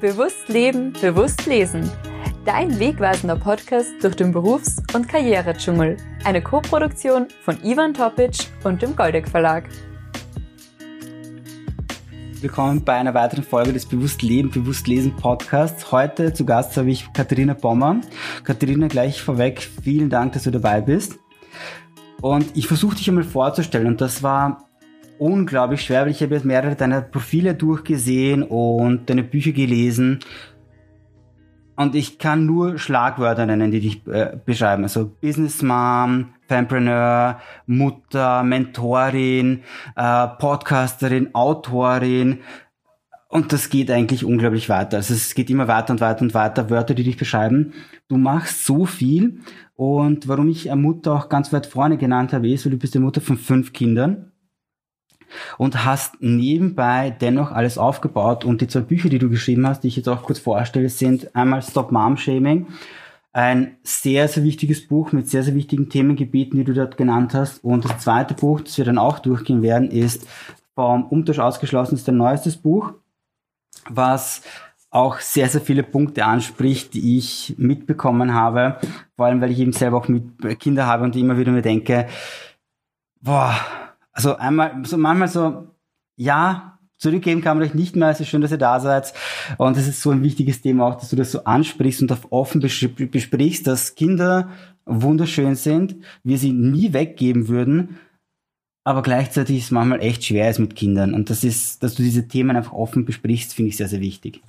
Bewusst leben, bewusst lesen. Dein wegweisender Podcast durch den Berufs- und Karrieredschungel. Eine Co-Produktion von Ivan Topic und dem Goldeck Verlag. Willkommen bei einer weiteren Folge des Bewusst Leben, Bewusst Lesen Podcasts. Heute zu Gast habe ich Katharina Bommer. Katharina, gleich vorweg, vielen Dank, dass du dabei bist. Und ich versuche dich einmal vorzustellen und das war unglaublich schwer, weil ich habe jetzt mehrere deiner Profile durchgesehen und deine Bücher gelesen. Und ich kann nur Schlagwörter nennen, die dich äh, beschreiben. Also Business Mom, Fanpreneur, Mutter, Mentorin, äh, Podcasterin, Autorin. Und das geht eigentlich unglaublich weiter. Also es geht immer weiter und weiter und weiter, Wörter, die dich beschreiben. Du machst so viel. Und warum ich Mutter auch ganz weit vorne genannt habe, ist, weil du bist die Mutter von fünf Kindern und hast nebenbei dennoch alles aufgebaut. Und die zwei Bücher, die du geschrieben hast, die ich jetzt auch kurz vorstelle, sind einmal Stop Mom Shaming, ein sehr, sehr wichtiges Buch mit sehr, sehr wichtigen Themengebieten, die du dort genannt hast. Und das zweite Buch, das wir dann auch durchgehen werden, ist vom Umtausch ausgeschlossen, ist dein neuestes Buch, was auch sehr, sehr viele Punkte anspricht, die ich mitbekommen habe. Vor allem, weil ich eben selber auch mit Kinder habe und immer wieder mir denke, boah, also einmal, so manchmal so, ja, zurückgeben kann man euch nicht mehr. Es ist schön, dass ihr da seid. Und es ist so ein wichtiges Thema auch, dass du das so ansprichst und offen besprichst, dass Kinder wunderschön sind, wir sie nie weggeben würden, aber gleichzeitig ist es manchmal echt schwer ist mit Kindern. Und das ist, dass du diese Themen einfach offen besprichst, finde ich sehr, sehr wichtig.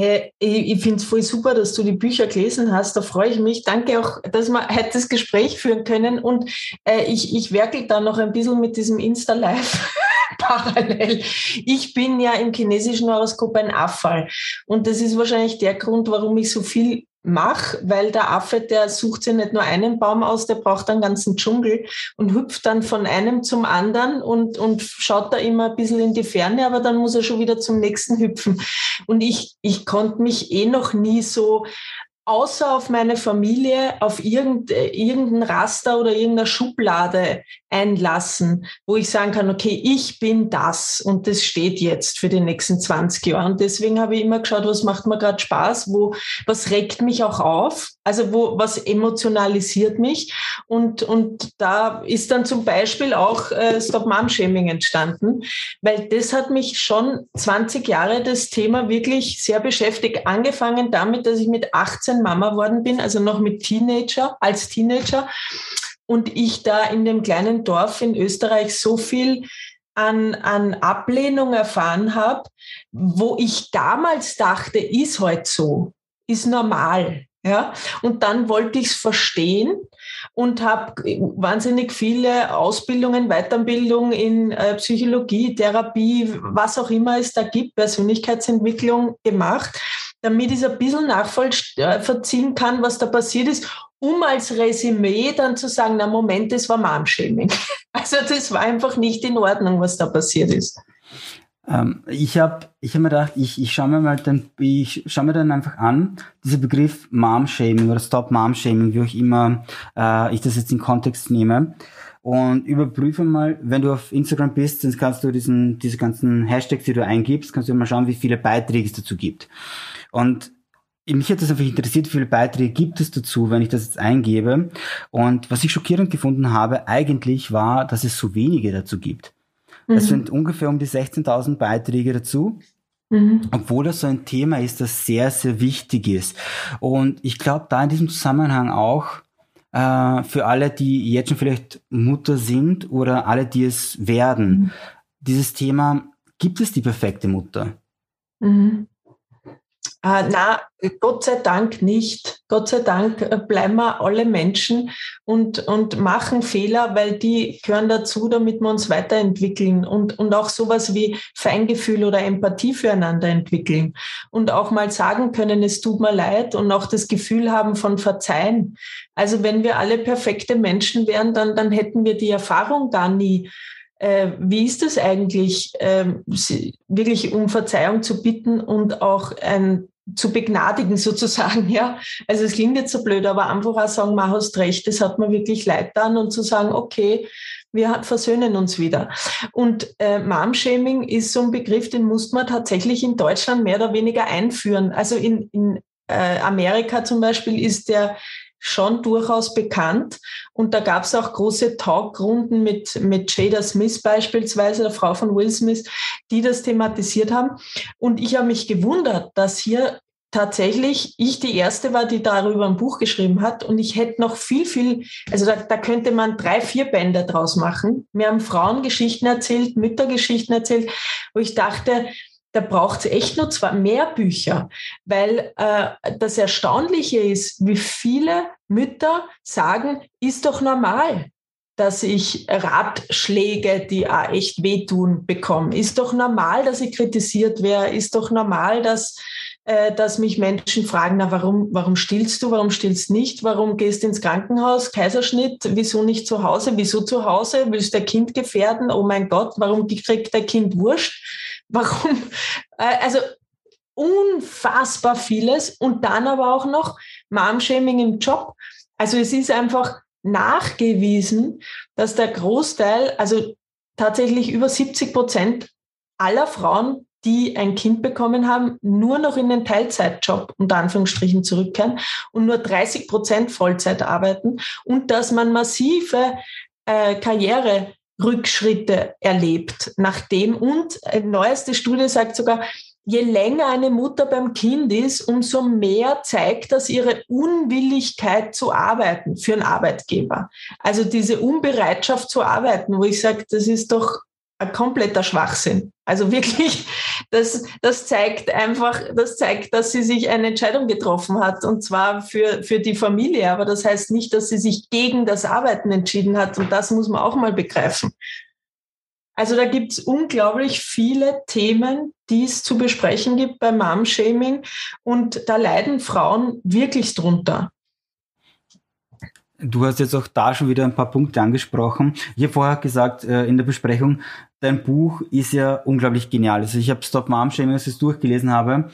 Hey, ich, finde es voll super, dass du die Bücher gelesen hast. Da freue ich mich. Danke auch, dass wir heute das Gespräch führen können. Und äh, ich, ich werkel da noch ein bisschen mit diesem Insta-Live parallel. Ich bin ja im chinesischen Horoskop ein Affall. Und das ist wahrscheinlich der Grund, warum ich so viel mach, weil der Affe, der sucht sich nicht nur einen Baum aus, der braucht einen ganzen Dschungel und hüpft dann von einem zum anderen und, und schaut da immer ein bisschen in die Ferne, aber dann muss er schon wieder zum nächsten hüpfen. Und ich, ich konnte mich eh noch nie so außer auf meine Familie, auf irgendein Raster oder irgendeine Schublade einlassen, wo ich sagen kann, okay, ich bin das und das steht jetzt für die nächsten 20 Jahre. Und deswegen habe ich immer geschaut, was macht mir gerade Spaß, wo, was regt mich auch auf, also wo, was emotionalisiert mich. Und, und da ist dann zum Beispiel auch äh, Stop Mom Shaming entstanden, weil das hat mich schon 20 Jahre das Thema wirklich sehr beschäftigt. Angefangen damit, dass ich mit 18 Mama worden bin, also noch mit Teenager, als Teenager und ich da in dem kleinen Dorf in Österreich so viel an, an Ablehnung erfahren habe, wo ich damals dachte, ist heute halt so, ist normal. Ja, und dann wollte ich es verstehen und habe wahnsinnig viele Ausbildungen, Weiterbildung in äh, Psychologie, Therapie, was auch immer es da gibt, Persönlichkeitsentwicklung gemacht, damit ich ein bisschen nachvollziehen kann, was da passiert ist um als Resümee dann zu sagen, na Moment, das war Mom-Shaming. Also das war einfach nicht in Ordnung, was da passiert ist. Ähm, ich habe ich hab mir gedacht, ich, ich schaue mir mal dann, ich schaue mir dann einfach an, dieser Begriff Mom-Shaming oder Stop Mom-Shaming, wie auch immer äh, ich das jetzt in Kontext nehme. Und überprüfe mal, wenn du auf Instagram bist, dann kannst du diesen, diese ganzen Hashtags, die du eingibst, kannst du mal schauen, wie viele Beiträge es dazu gibt. Und mich hat das einfach interessiert, wie viele Beiträge gibt es dazu, wenn ich das jetzt eingebe. Und was ich schockierend gefunden habe, eigentlich war, dass es so wenige dazu gibt. Mhm. Es sind ungefähr um die 16.000 Beiträge dazu. Mhm. Obwohl das so ein Thema ist, das sehr, sehr wichtig ist. Und ich glaube, da in diesem Zusammenhang auch, äh, für alle, die jetzt schon vielleicht Mutter sind oder alle, die es werden, mhm. dieses Thema, gibt es die perfekte Mutter? Mhm. Äh, na, Gott sei Dank nicht. Gott sei Dank äh, bleiben wir alle Menschen und, und machen Fehler, weil die gehören dazu, damit wir uns weiterentwickeln und, und auch sowas wie Feingefühl oder Empathie füreinander entwickeln und auch mal sagen können, es tut mir leid und auch das Gefühl haben von Verzeihen. Also wenn wir alle perfekte Menschen wären, dann, dann hätten wir die Erfahrung gar nie äh, wie ist es eigentlich, äh, wirklich um Verzeihung zu bitten und auch ein zu begnadigen sozusagen, ja. Also es klingt jetzt so blöd, aber einfach auch sagen, man hast recht, das hat mir wirklich leid dann und zu sagen, okay, wir versöhnen uns wieder. Und äh, Mom-Shaming ist so ein Begriff, den muss man tatsächlich in Deutschland mehr oder weniger einführen. Also in, in äh, Amerika zum Beispiel ist der schon durchaus bekannt. Und da gab es auch große Talkrunden mit, mit Jada Smith beispielsweise, der Frau von Will Smith, die das thematisiert haben. Und ich habe mich gewundert, dass hier tatsächlich ich die erste war, die darüber ein Buch geschrieben hat. Und ich hätte noch viel, viel, also da, da könnte man drei, vier Bände draus machen. Mir haben Frauen Geschichten erzählt, Mütter Geschichten erzählt, wo ich dachte, da braucht es echt nur zwei mehr Bücher, weil äh, das Erstaunliche ist, wie viele Mütter sagen, ist doch normal, dass ich Ratschläge, die auch echt wehtun, bekomme. Ist doch normal, dass ich kritisiert werde. Ist doch normal, dass, äh, dass mich Menschen fragen, na, warum, warum stillst du, warum stillst nicht, warum gehst ins Krankenhaus, Kaiserschnitt, wieso nicht zu Hause, wieso zu Hause, willst du dein Kind gefährden, oh mein Gott, warum kriegt dein Kind Wurscht? Warum, äh, also unfassbar vieles und dann aber auch noch Mom-Shaming im Job. Also es ist einfach nachgewiesen, dass der Großteil, also tatsächlich über 70 Prozent aller Frauen, die ein Kind bekommen haben, nur noch in den Teilzeitjob unter Anführungsstrichen zurückkehren und nur 30 Prozent Vollzeit arbeiten und dass man massive äh, Karriere Rückschritte erlebt nachdem. Und eine neueste Studie sagt sogar, je länger eine Mutter beim Kind ist, umso mehr zeigt das ihre Unwilligkeit zu arbeiten für einen Arbeitgeber. Also diese Unbereitschaft zu arbeiten, wo ich sage, das ist doch ein kompletter Schwachsinn. Also wirklich, das, das zeigt einfach, das zeigt, dass sie sich eine Entscheidung getroffen hat und zwar für, für die Familie. Aber das heißt nicht, dass sie sich gegen das Arbeiten entschieden hat und das muss man auch mal begreifen. Also da gibt es unglaublich viele Themen, die es zu besprechen gibt beim Mom-Shaming und da leiden Frauen wirklich drunter. Du hast jetzt auch da schon wieder ein paar Punkte angesprochen. Ich habe vorher gesagt äh, in der Besprechung, dein Buch ist ja unglaublich genial. Also ich habe Stop Mom es durchgelesen habe,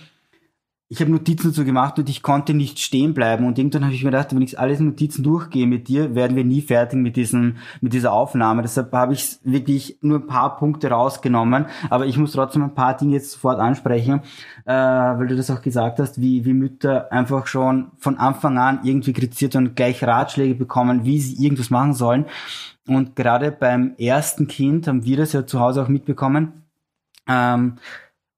ich habe Notizen dazu gemacht und ich konnte nicht stehen bleiben. Und irgendwann habe ich mir gedacht, wenn ich alles Notizen durchgehe mit dir, werden wir nie fertig mit diesem, mit dieser Aufnahme. Deshalb habe ich wirklich nur ein paar Punkte rausgenommen. Aber ich muss trotzdem ein paar Dinge jetzt sofort ansprechen, äh, weil du das auch gesagt hast, wie, wie Mütter einfach schon von Anfang an irgendwie kritisiert und gleich Ratschläge bekommen, wie sie irgendwas machen sollen. Und gerade beim ersten Kind haben wir das ja zu Hause auch mitbekommen. Ähm,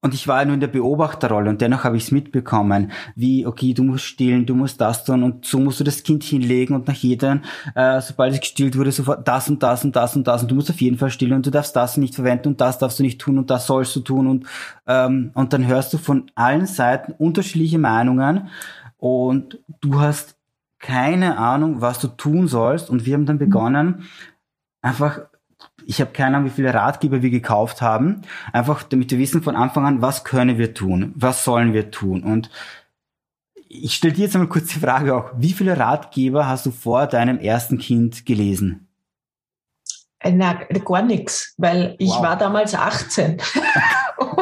und ich war ja nur in der Beobachterrolle und dennoch habe ich es mitbekommen, wie, okay, du musst stillen, du musst das tun und so musst du das Kind hinlegen und nach jedem, äh, sobald es gestillt wurde, sofort das und das und das und das. Und du musst auf jeden Fall stillen und du darfst das nicht verwenden und das darfst du nicht tun und das sollst du tun. Und, ähm, und dann hörst du von allen Seiten unterschiedliche Meinungen und du hast keine Ahnung, was du tun sollst. Und wir haben dann begonnen, einfach ich habe keine Ahnung, wie viele Ratgeber wir gekauft haben, einfach damit wir wissen von Anfang an, was können wir tun, was sollen wir tun. Und ich stelle dir jetzt einmal kurz die Frage auch, wie viele Ratgeber hast du vor deinem ersten Kind gelesen? Äh, na, gar nichts, weil ich wow. war damals 18.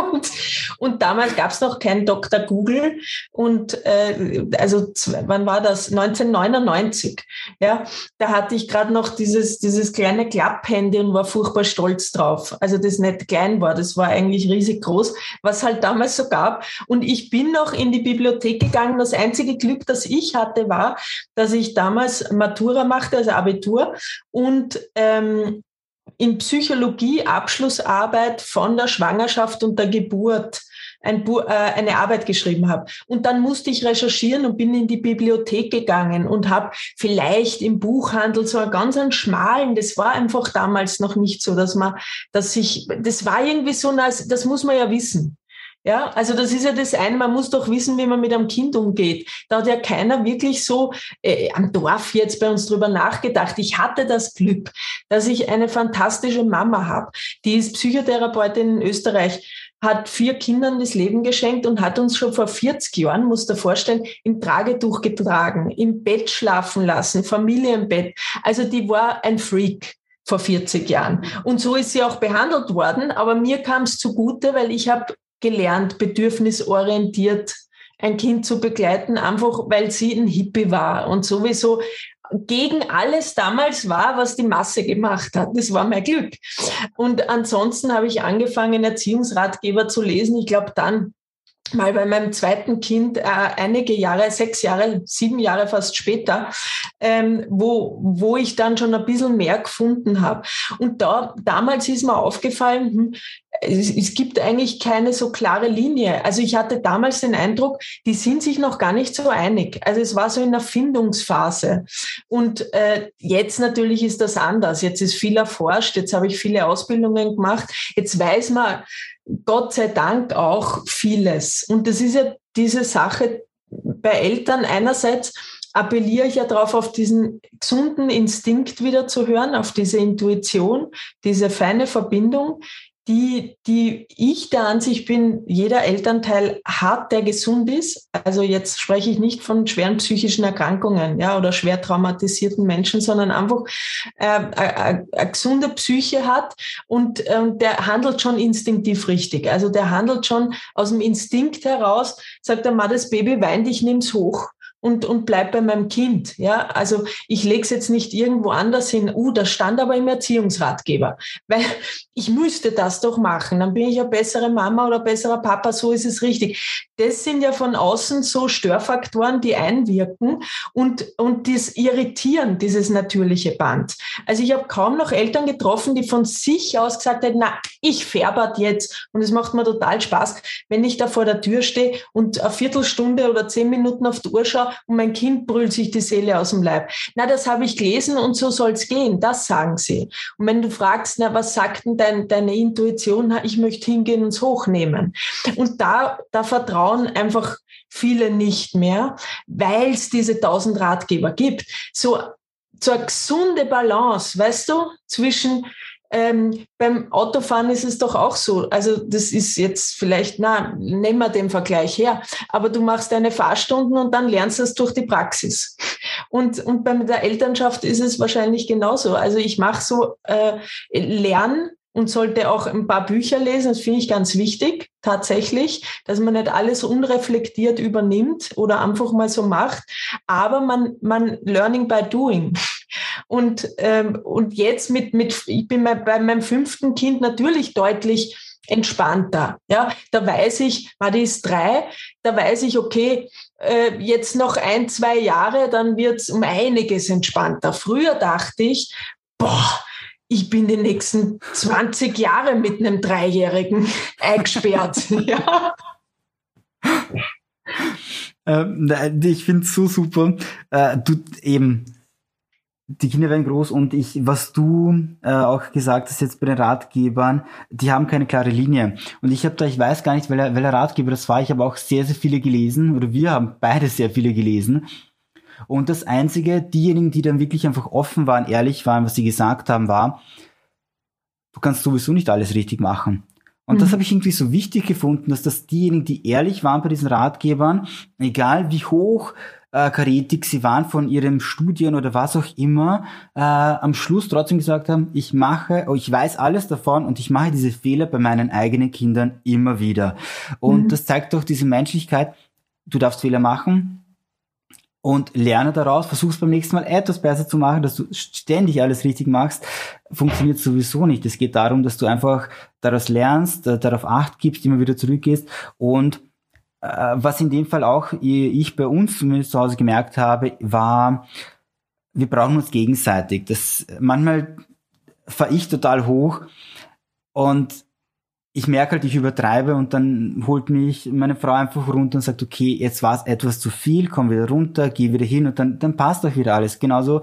und, damals gab es noch keinen Dr. Google. Und äh, also wann war das? 1999. Ja, da hatte ich gerade noch dieses, dieses kleine Klapphandy und war furchtbar stolz drauf. Also das nicht klein war, das war eigentlich riesig groß, was halt damals so gab. Und ich bin noch in die Bibliothek gegangen. Das einzige Glück, das ich hatte, war, dass ich damals Matura machte, also Abitur. Und ähm, in Psychologie Abschlussarbeit von der Schwangerschaft und der Geburt ein, äh, eine Arbeit geschrieben habe. Und dann musste ich recherchieren und bin in die Bibliothek gegangen und habe vielleicht im Buchhandel so einen ganz einen schmalen, das war einfach damals noch nicht so, dass man, dass ich, das war irgendwie so, das muss man ja wissen. Ja, also das ist ja das eine, man muss doch wissen, wie man mit einem Kind umgeht. Da hat ja keiner wirklich so äh, am Dorf jetzt bei uns drüber nachgedacht. Ich hatte das Glück, dass ich eine fantastische Mama habe. Die ist Psychotherapeutin in Österreich, hat vier Kindern das Leben geschenkt und hat uns schon vor 40 Jahren, musst du vorstellen, im Tragetuch getragen, im Bett schlafen lassen, Familienbett. Also die war ein Freak vor 40 Jahren. Und so ist sie auch behandelt worden. Aber mir kam es zugute, weil ich habe gelernt, bedürfnisorientiert ein Kind zu begleiten, einfach weil sie ein Hippie war und sowieso gegen alles damals war, was die Masse gemacht hat. Das war mein Glück. Und ansonsten habe ich angefangen, Erziehungsratgeber zu lesen. Ich glaube, dann mal bei meinem zweiten Kind äh, einige Jahre, sechs Jahre, sieben Jahre fast später, ähm, wo, wo ich dann schon ein bisschen mehr gefunden habe. Und da, damals ist mir aufgefallen, hm, es, gibt eigentlich keine so klare Linie. Also ich hatte damals den Eindruck, die sind sich noch gar nicht so einig. Also es war so in der Findungsphase. Und äh, jetzt natürlich ist das anders. Jetzt ist viel erforscht, jetzt habe ich viele Ausbildungen gemacht. Jetzt weiß man, Gott sei Dank auch vieles. Und das ist ja diese Sache bei Eltern einerseits, appelliere ich ja darauf, auf diesen gesunden Instinkt wieder zu hören, auf diese Intuition, diese feine Verbindung die, die ich der Ansicht bin, jeder Elternteil hat, der gesund ist. Also jetzt spreche ich nicht von schweren psychischen Erkrankungen, ja, oder schwer traumatisierten Menschen, sondern einfach äh, eine, eine gesunde Psyche hat und äh, der handelt schon instinktiv richtig. Also der handelt schon aus dem Instinkt heraus, sagt er mal, das Baby weint, ich nehme es hoch und, und bleib bei meinem Kind. Ja, also ich lege es jetzt nicht irgendwo anders hin. Uh, das stand aber im Erziehungsratgeber. Weil ich müsste das doch machen. Dann bin ich eine bessere Mama oder besserer Papa. So ist es richtig. Das sind ja von außen so Störfaktoren, die einwirken und, und das irritieren, dieses natürliche Band. Also ich habe kaum noch Eltern getroffen, die von sich aus gesagt hätten, na, ich färbert jetzt. Und es macht mir total Spaß, wenn ich da vor der Tür stehe und eine Viertelstunde oder zehn Minuten auf die Uhr schaue und mein Kind brüllt sich die Seele aus dem Leib. Na, das habe ich gelesen und so soll's gehen. Das sagen sie. Und wenn du fragst, na, was sagt denn dein, deine Intuition? Na, ich möchte hingehen und es hochnehmen. Und da, da vertrauen einfach viele nicht mehr, weil es diese tausend Ratgeber gibt. So, so eine gesunde Balance, weißt du, zwischen ähm, beim Autofahren ist es doch auch so. Also das ist jetzt vielleicht, na, nehmen wir den Vergleich her, aber du machst deine Fahrstunden und dann lernst du es durch die Praxis. Und, und bei der Elternschaft ist es wahrscheinlich genauso. Also ich mache so äh, Lernen und sollte auch ein paar Bücher lesen. Das finde ich ganz wichtig, tatsächlich, dass man nicht alles unreflektiert übernimmt oder einfach mal so macht. Aber man, man learning by doing. Und, ähm, und jetzt mit, mit, ich bin bei meinem fünften Kind natürlich deutlich entspannter. Ja, da weiß ich, man ist drei, da weiß ich, okay, äh, jetzt noch ein, zwei Jahre, dann wird's um einiges entspannter. Früher dachte ich, boah, ich bin die nächsten 20 Jahre mit einem Dreijährigen eingesperrt. ja. Ähm, ich finde es so super. Äh, du eben, die Kinder werden groß und ich, was du äh, auch gesagt hast jetzt bei den Ratgebern, die haben keine klare Linie. Und ich habe da, ich weiß gar nicht, welcher, welcher Ratgeber das war, ich habe auch sehr, sehr viele gelesen, oder wir haben beide sehr viele gelesen. Und das Einzige, diejenigen, die dann wirklich einfach offen waren, ehrlich waren, was sie gesagt haben, war, du kannst sowieso nicht alles richtig machen. Und mhm. das habe ich irgendwie so wichtig gefunden, dass das diejenigen, die ehrlich waren bei diesen Ratgebern, egal wie hoch äh, karätig sie waren von ihrem Studien oder was auch immer, äh, am Schluss trotzdem gesagt haben, ich mache, oh, ich weiß alles davon und ich mache diese Fehler bei meinen eigenen Kindern immer wieder. Und mhm. das zeigt doch diese Menschlichkeit, du darfst Fehler machen, und lerne daraus, versuch's beim nächsten Mal etwas besser zu machen, dass du ständig alles richtig machst, funktioniert sowieso nicht. Es geht darum, dass du einfach daraus lernst, äh, darauf acht gibst, immer wieder zurückgehst und was in dem Fall auch ich bei uns zumindest zu Hause gemerkt habe, war, wir brauchen uns gegenseitig. Das manchmal fahre ich total hoch und ich merke halt, ich übertreibe und dann holt mich meine Frau einfach runter und sagt, okay, jetzt war es etwas zu viel, komm wieder runter, geh wieder hin und dann, dann passt auch wieder alles. Genauso,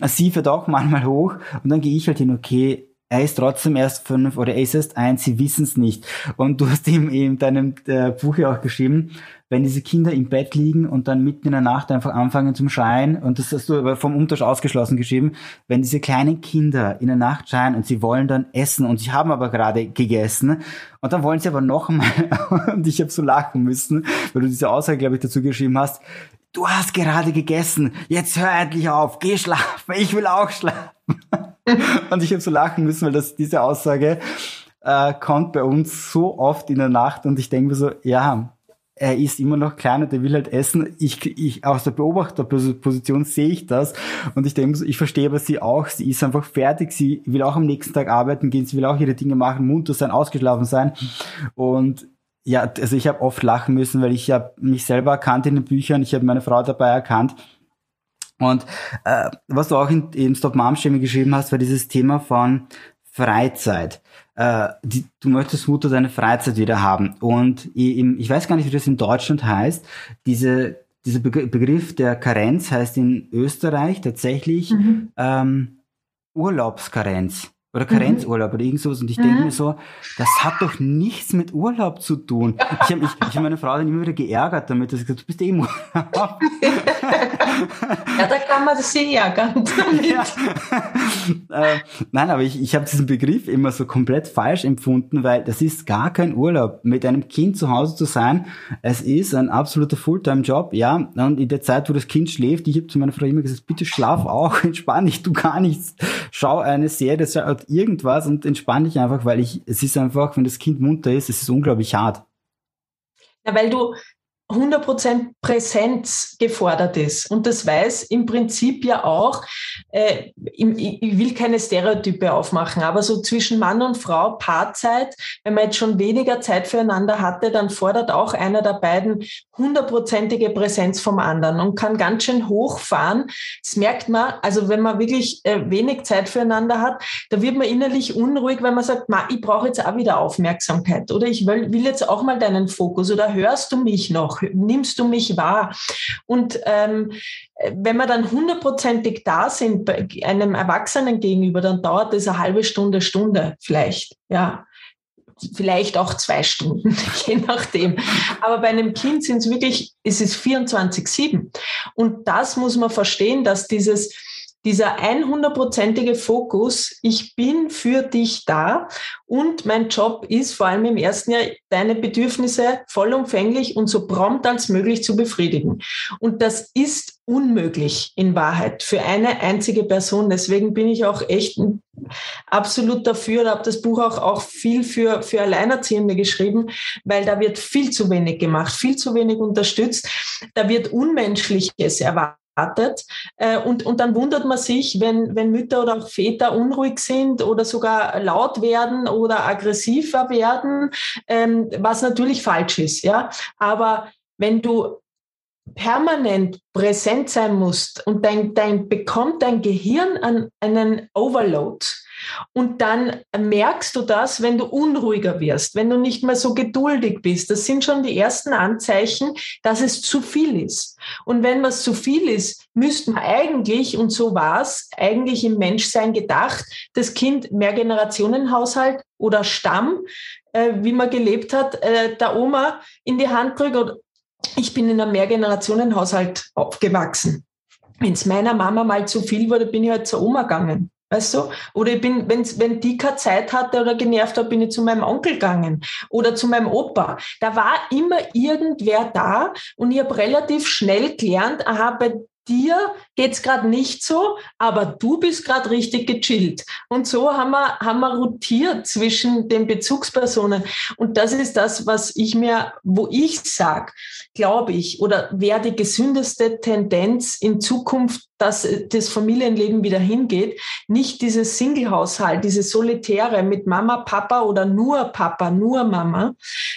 sie fährt auch manchmal hoch und dann gehe ich halt hin, okay, er ist trotzdem erst fünf oder er ist erst eins, sie wissen es nicht. Und du hast ihm in deinem äh, Buch ja auch geschrieben, wenn diese Kinder im Bett liegen und dann mitten in der Nacht einfach anfangen zum Schreien, und das hast du aber vom Umtausch ausgeschlossen geschrieben, wenn diese kleinen Kinder in der Nacht schreien und sie wollen dann essen und sie haben aber gerade gegessen und dann wollen sie aber noch mal und ich habe so lachen müssen, weil du diese Aussage, glaube ich, dazu geschrieben hast, du hast gerade gegessen, jetzt hör endlich auf, geh schlafen, ich will auch schlafen. und ich habe so lachen müssen, weil das diese Aussage äh, kommt bei uns so oft in der Nacht und ich denke mir so, ja, er ist immer noch kleiner, der will halt essen. Ich, ich aus der Beobachterposition sehe ich das und ich denke, ich verstehe aber sie auch. Sie ist einfach fertig. Sie will auch am nächsten Tag arbeiten gehen. Sie will auch ihre Dinge machen, munter sein, ausgeschlafen sein. Und ja, also ich habe oft lachen müssen, weil ich habe mich selber erkannt in den Büchern. Ich habe meine Frau dabei erkannt. Und äh, was du auch in, in Stop Mom Stimme geschrieben hast, war dieses Thema von Freizeit. Äh, die, du möchtest Mutter deine Freizeit wieder haben. Und ich, ich weiß gar nicht, wie das in Deutschland heißt. Diese, dieser Begriff der Karenz heißt in Österreich tatsächlich mhm. ähm, Urlaubskarenz oder Karenzurlaub mhm. oder irgend sowas. Und ich mhm. denke mir so, das hat doch nichts mit Urlaub zu tun. Ich habe mich, ich hab meine Frau dann immer wieder geärgert damit, dass ich gesagt du bist eh im Urlaub. ja, da kann man das sehr ärgern damit. Ja. äh, nein, aber ich, ich habe diesen Begriff immer so komplett falsch empfunden, weil das ist gar kein Urlaub. Mit einem Kind zu Hause zu sein, es ist ein absoluter Fulltime-Job, ja. Und in der Zeit, wo das Kind schläft, ich habe zu meiner Frau immer gesagt, bitte schlaf auch, entspann dich, tu gar nichts. Schau eine Serie, irgendwas und entspann dich einfach, weil ich, es ist einfach, wenn das Kind munter ist, es ist unglaublich hart. Ja, weil du, 100% Präsenz gefordert ist. Und das weiß im Prinzip ja auch, äh, ich will keine Stereotype aufmachen, aber so zwischen Mann und Frau, Paarzeit, wenn man jetzt schon weniger Zeit füreinander hatte, dann fordert auch einer der beiden hundertprozentige Präsenz vom anderen und kann ganz schön hochfahren. Das merkt man, also wenn man wirklich äh, wenig Zeit füreinander hat, da wird man innerlich unruhig, wenn man sagt, Ma, ich brauche jetzt auch wieder Aufmerksamkeit oder ich will, will jetzt auch mal deinen Fokus oder hörst du mich noch? Nimmst du mich wahr? Und ähm, wenn wir dann hundertprozentig da sind einem Erwachsenen gegenüber, dann dauert das eine halbe Stunde, Stunde vielleicht, ja. Vielleicht auch zwei Stunden, je nachdem. Aber bei einem Kind sind es wirklich, es ist 24-7. Und das muss man verstehen, dass dieses, dieser 100%ige Fokus, ich bin für dich da und mein Job ist vor allem im ersten Jahr, deine Bedürfnisse vollumfänglich und so prompt als möglich zu befriedigen. Und das ist unmöglich in Wahrheit für eine einzige Person. Deswegen bin ich auch echt absolut dafür, habe das Buch auch, auch viel für, für Alleinerziehende geschrieben, weil da wird viel zu wenig gemacht, viel zu wenig unterstützt. Da wird Unmenschliches erwartet erwartet. Äh, und, und dann wundert man sich, wenn, wenn Mütter oder auch Väter unruhig sind oder sogar laut werden oder aggressiver werden, ähm, was natürlich falsch ist. Ja? Aber wenn du permanent präsent sein musst und dein, dein bekommt dein Gehirn einen Overload, und dann merkst du das, wenn du unruhiger wirst, wenn du nicht mehr so geduldig bist. Das sind schon die ersten Anzeichen, dass es zu viel ist. Und wenn was zu viel ist, müsste man eigentlich, und so war es, eigentlich im Menschsein gedacht, das Kind Mehrgenerationenhaushalt oder Stamm, äh, wie man gelebt hat, äh, der Oma in die Hand drückt. Ich bin in einem Mehrgenerationenhaushalt aufgewachsen. Wenn es meiner Mama mal zu viel wurde, bin ich halt zur Oma gegangen. Weißt du? Oder ich bin, wenn's, wenn die keine Zeit hatte oder genervt hat, bin ich zu meinem Onkel gegangen oder zu meinem Opa. Da war immer irgendwer da und ich habe relativ schnell gelernt, aha, bei dir geht's gerade nicht so, aber du bist gerade richtig gechillt. Und so haben wir, haben wir rotiert zwischen den Bezugspersonen. Und das ist das, was ich mir, wo ich sag, glaube ich, oder wäre die gesündeste Tendenz in Zukunft, dass das Familienleben wieder hingeht, nicht dieses Single-Haushalt, diese Solitäre mit Mama, Papa oder nur Papa, nur Mama,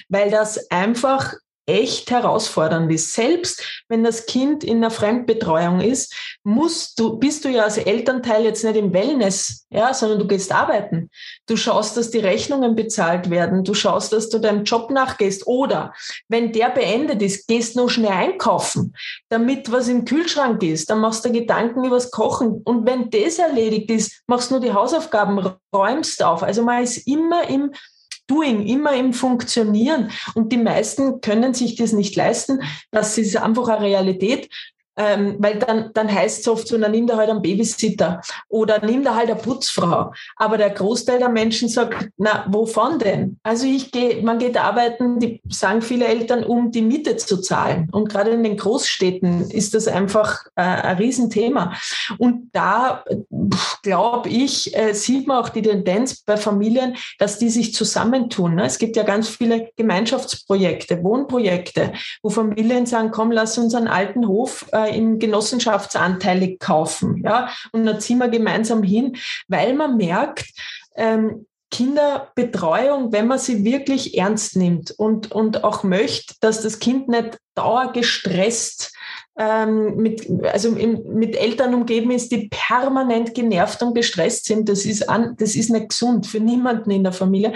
weil das einfach echt herausfordernd ist. Selbst wenn das Kind in einer Fremdbetreuung ist, musst du, bist du ja als Elternteil jetzt nicht im Wellness, ja, sondern du gehst arbeiten. Du schaust, dass die Rechnungen bezahlt werden. Du schaust, dass du deinem Job nachgehst. Oder wenn der beendet ist, gehst noch schnell einkaufen, damit was im Kühlschrank ist. Dann machst du Gedanken über das Kochen. Und wenn das erledigt ist, machst du nur die Hausaufgaben, räumst auf. Also man ist immer im Doing, immer im Funktionieren. Und die meisten können sich das nicht leisten. Das ist einfach eine Realität. Ähm, weil dann, dann heißt es oft so, na nimm da halt einen Babysitter oder nimm da halt eine Putzfrau. Aber der Großteil der Menschen sagt, na, wovon denn? Also ich gehe, man geht arbeiten, die sagen viele Eltern, um die Miete zu zahlen. Und gerade in den Großstädten ist das einfach äh, ein Riesenthema. Und da glaube ich, äh, sieht man auch die Tendenz bei Familien, dass die sich zusammentun. Ne? Es gibt ja ganz viele Gemeinschaftsprojekte, Wohnprojekte, wo Familien sagen, komm, lass uns einen alten Hof äh, in Genossenschaftsanteilig kaufen. Ja? Und dann ziehen wir gemeinsam hin, weil man merkt, ähm, Kinderbetreuung, wenn man sie wirklich ernst nimmt und, und auch möchte, dass das Kind nicht dauergestresst ähm, mit, also im, mit Eltern umgeben ist, die permanent genervt und gestresst sind, das ist, an, das ist nicht gesund für niemanden in der Familie.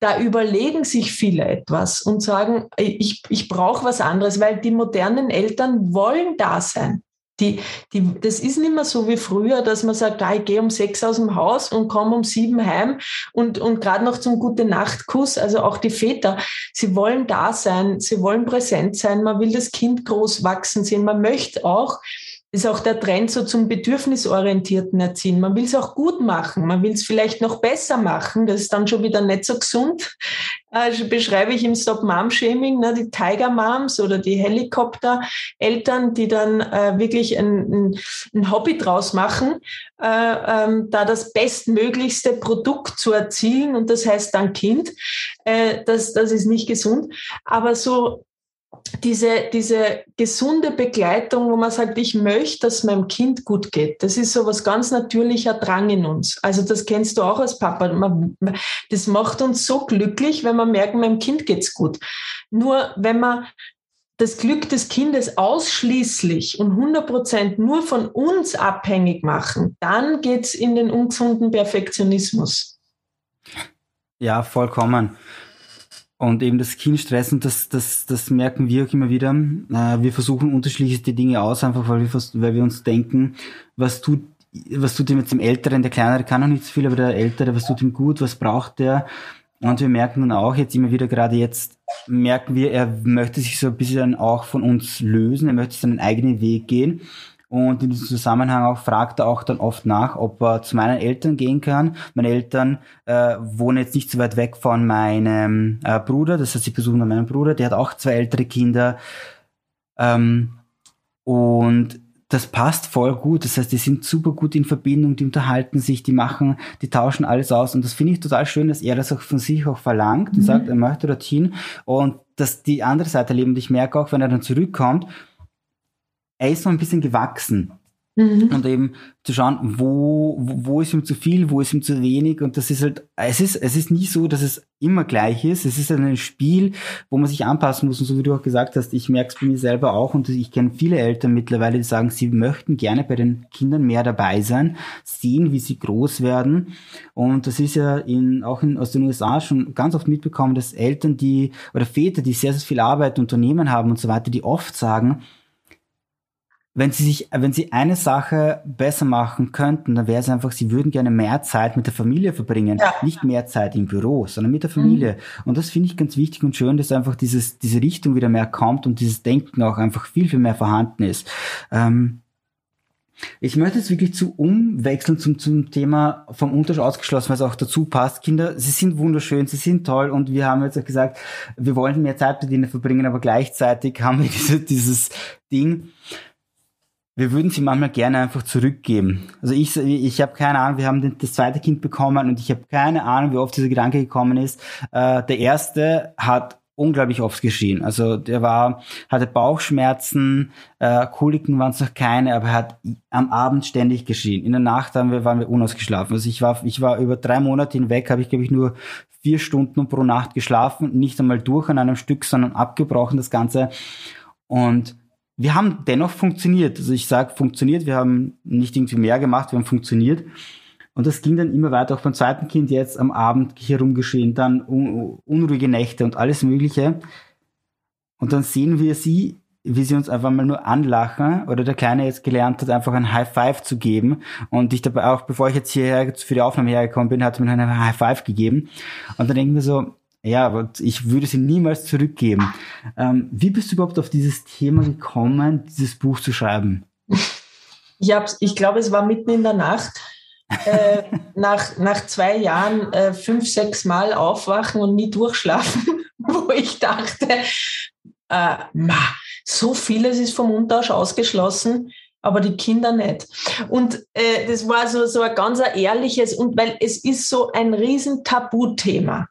Da überlegen sich viele etwas und sagen, ich, ich brauche was anderes, weil die modernen Eltern wollen da sein. Die, die, das ist nicht mehr so wie früher, dass man sagt, ah, ich gehe um sechs aus dem Haus und komme um sieben heim und, und gerade noch zum Gute-Nacht-Kuss. Also auch die Väter, sie wollen da sein, sie wollen präsent sein, man will das Kind groß wachsen sehen, man möchte auch, ist auch der Trend so zum bedürfnisorientierten Erziehen. Man will es auch gut machen, man will es vielleicht noch besser machen. Das ist dann schon wieder nicht so gesund. Also beschreibe ich im Stop-Mom-Shaming, ne, die Tiger-Moms oder die Helikopter-Eltern, die dann äh, wirklich ein, ein, ein, Hobby draus machen, äh, ähm, da das bestmöglichste Produkt zu erzielen und das heißt dann Kind. Äh, das, das ist nicht gesund. Aber so diese, diese gesunde Begleitung, wo man sagt, ich möchte, dass meinem Kind gut geht. Das ist so was ganz natürlicher Drang in uns. Also das kennst du auch als Papa. Man, das macht uns so glücklich, wenn man merkt, meinem Kind geht's gut. Nur wenn man das Glück des Kindes ausschließlich und 100 Prozent nur von uns abhängig machen, dann geht's in den ungesunden Perfektionismus. Ja, vollkommen. Und eben das Kind stressen, das, das, das merken wir auch immer wieder. Äh, wir versuchen unterschiedlichste Dinge aus, einfach weil wir, weil wir uns denken, was tut, was tut ihm jetzt dem Älteren, der Kleinere kann noch nicht so viel, aber der Ältere, was tut ihm gut, was braucht der? Und wir merken dann auch jetzt immer wieder, gerade jetzt merken wir, er möchte sich so ein bisschen auch von uns lösen, er möchte seinen eigenen Weg gehen. Und in diesem Zusammenhang auch fragt er auch dann oft nach, ob er zu meinen Eltern gehen kann. Meine Eltern äh, wohnen jetzt nicht so weit weg von meinem äh, Bruder, das heißt, sie besuchen dann meinen Bruder, der hat auch zwei ältere Kinder. Ähm, und das passt voll gut. Das heißt, die sind super gut in Verbindung, die unterhalten sich, die machen, die tauschen alles aus. Und das finde ich total schön, dass er das auch von sich auch verlangt und mhm. sagt, er möchte dorthin. Und dass die andere Seite leben. Und ich merke auch, wenn er dann zurückkommt, er ist so ein bisschen gewachsen. Mhm. Und eben zu schauen, wo, wo, wo ist ihm zu viel, wo ist ihm zu wenig. Und das ist halt, es ist, es ist nie so, dass es immer gleich ist. Es ist ein Spiel, wo man sich anpassen muss. Und so wie du auch gesagt hast, ich merke es bei mir selber auch. Und ich kenne viele Eltern mittlerweile, die sagen, sie möchten gerne bei den Kindern mehr dabei sein, sehen, wie sie groß werden. Und das ist ja in, auch in, aus den USA schon ganz oft mitbekommen, dass Eltern, die, oder Väter, die sehr, sehr viel Arbeit, Unternehmen haben und so weiter, die oft sagen, wenn sie sich, wenn sie eine Sache besser machen könnten, dann wäre es einfach, sie würden gerne mehr Zeit mit der Familie verbringen. Ja. Nicht mehr Zeit im Büro, sondern mit der Familie. Mhm. Und das finde ich ganz wichtig und schön, dass einfach dieses, diese Richtung wieder mehr kommt und dieses Denken auch einfach viel, viel mehr vorhanden ist. Ähm, ich möchte jetzt wirklich zu umwechseln zum, zum Thema vom Unterschied ausgeschlossen, weil es auch dazu passt. Kinder, sie sind wunderschön, sie sind toll und wir haben jetzt auch gesagt, wir wollen mehr Zeit mit ihnen verbringen, aber gleichzeitig haben wir diese, dieses Ding, wir würden sie manchmal gerne einfach zurückgeben. Also ich, ich habe keine Ahnung, wir haben das zweite Kind bekommen und ich habe keine Ahnung, wie oft dieser Gedanke gekommen ist. Äh, der erste hat unglaublich oft geschehen. Also der war, hatte Bauchschmerzen, äh, Koliken waren es noch keine, aber er hat am Abend ständig geschehen. In der Nacht haben wir, waren wir unausgeschlafen. Also ich war, ich war über drei Monate hinweg, habe ich glaube ich nur vier Stunden pro Nacht geschlafen, nicht einmal durch an einem Stück, sondern abgebrochen das Ganze. Und wir haben dennoch funktioniert. Also ich sage funktioniert, wir haben nicht irgendwie mehr gemacht, wir haben funktioniert. Und das ging dann immer weiter, auch beim zweiten Kind jetzt am Abend herumgeschehen, dann un unruhige Nächte und alles Mögliche. Und dann sehen wir sie, wie sie uns einfach mal nur anlachen oder der Kleine jetzt gelernt hat, einfach ein High Five zu geben. Und ich dabei auch, bevor ich jetzt hierher für die Aufnahme hergekommen bin, hat mir einen High Five gegeben. Und dann denken wir so, Ja, aber ich würde sie niemals zurückgeben. Ähm, wie bist du überhaupt auf dieses Thema gekommen, dieses Buch zu schreiben? Ich, hab's, ich glaube, es war mitten in der Nacht. äh, nach, nach zwei Jahren äh, fünf, sechs Mal aufwachen und nie durchschlafen, wo ich dachte, äh, ma, so vieles ist vom Untertausch ausgeschlossen aber die Kinder nicht. Und äh, das war so, so ein ganz ehrliches, und weil es ist so ein riesen Tabuthema.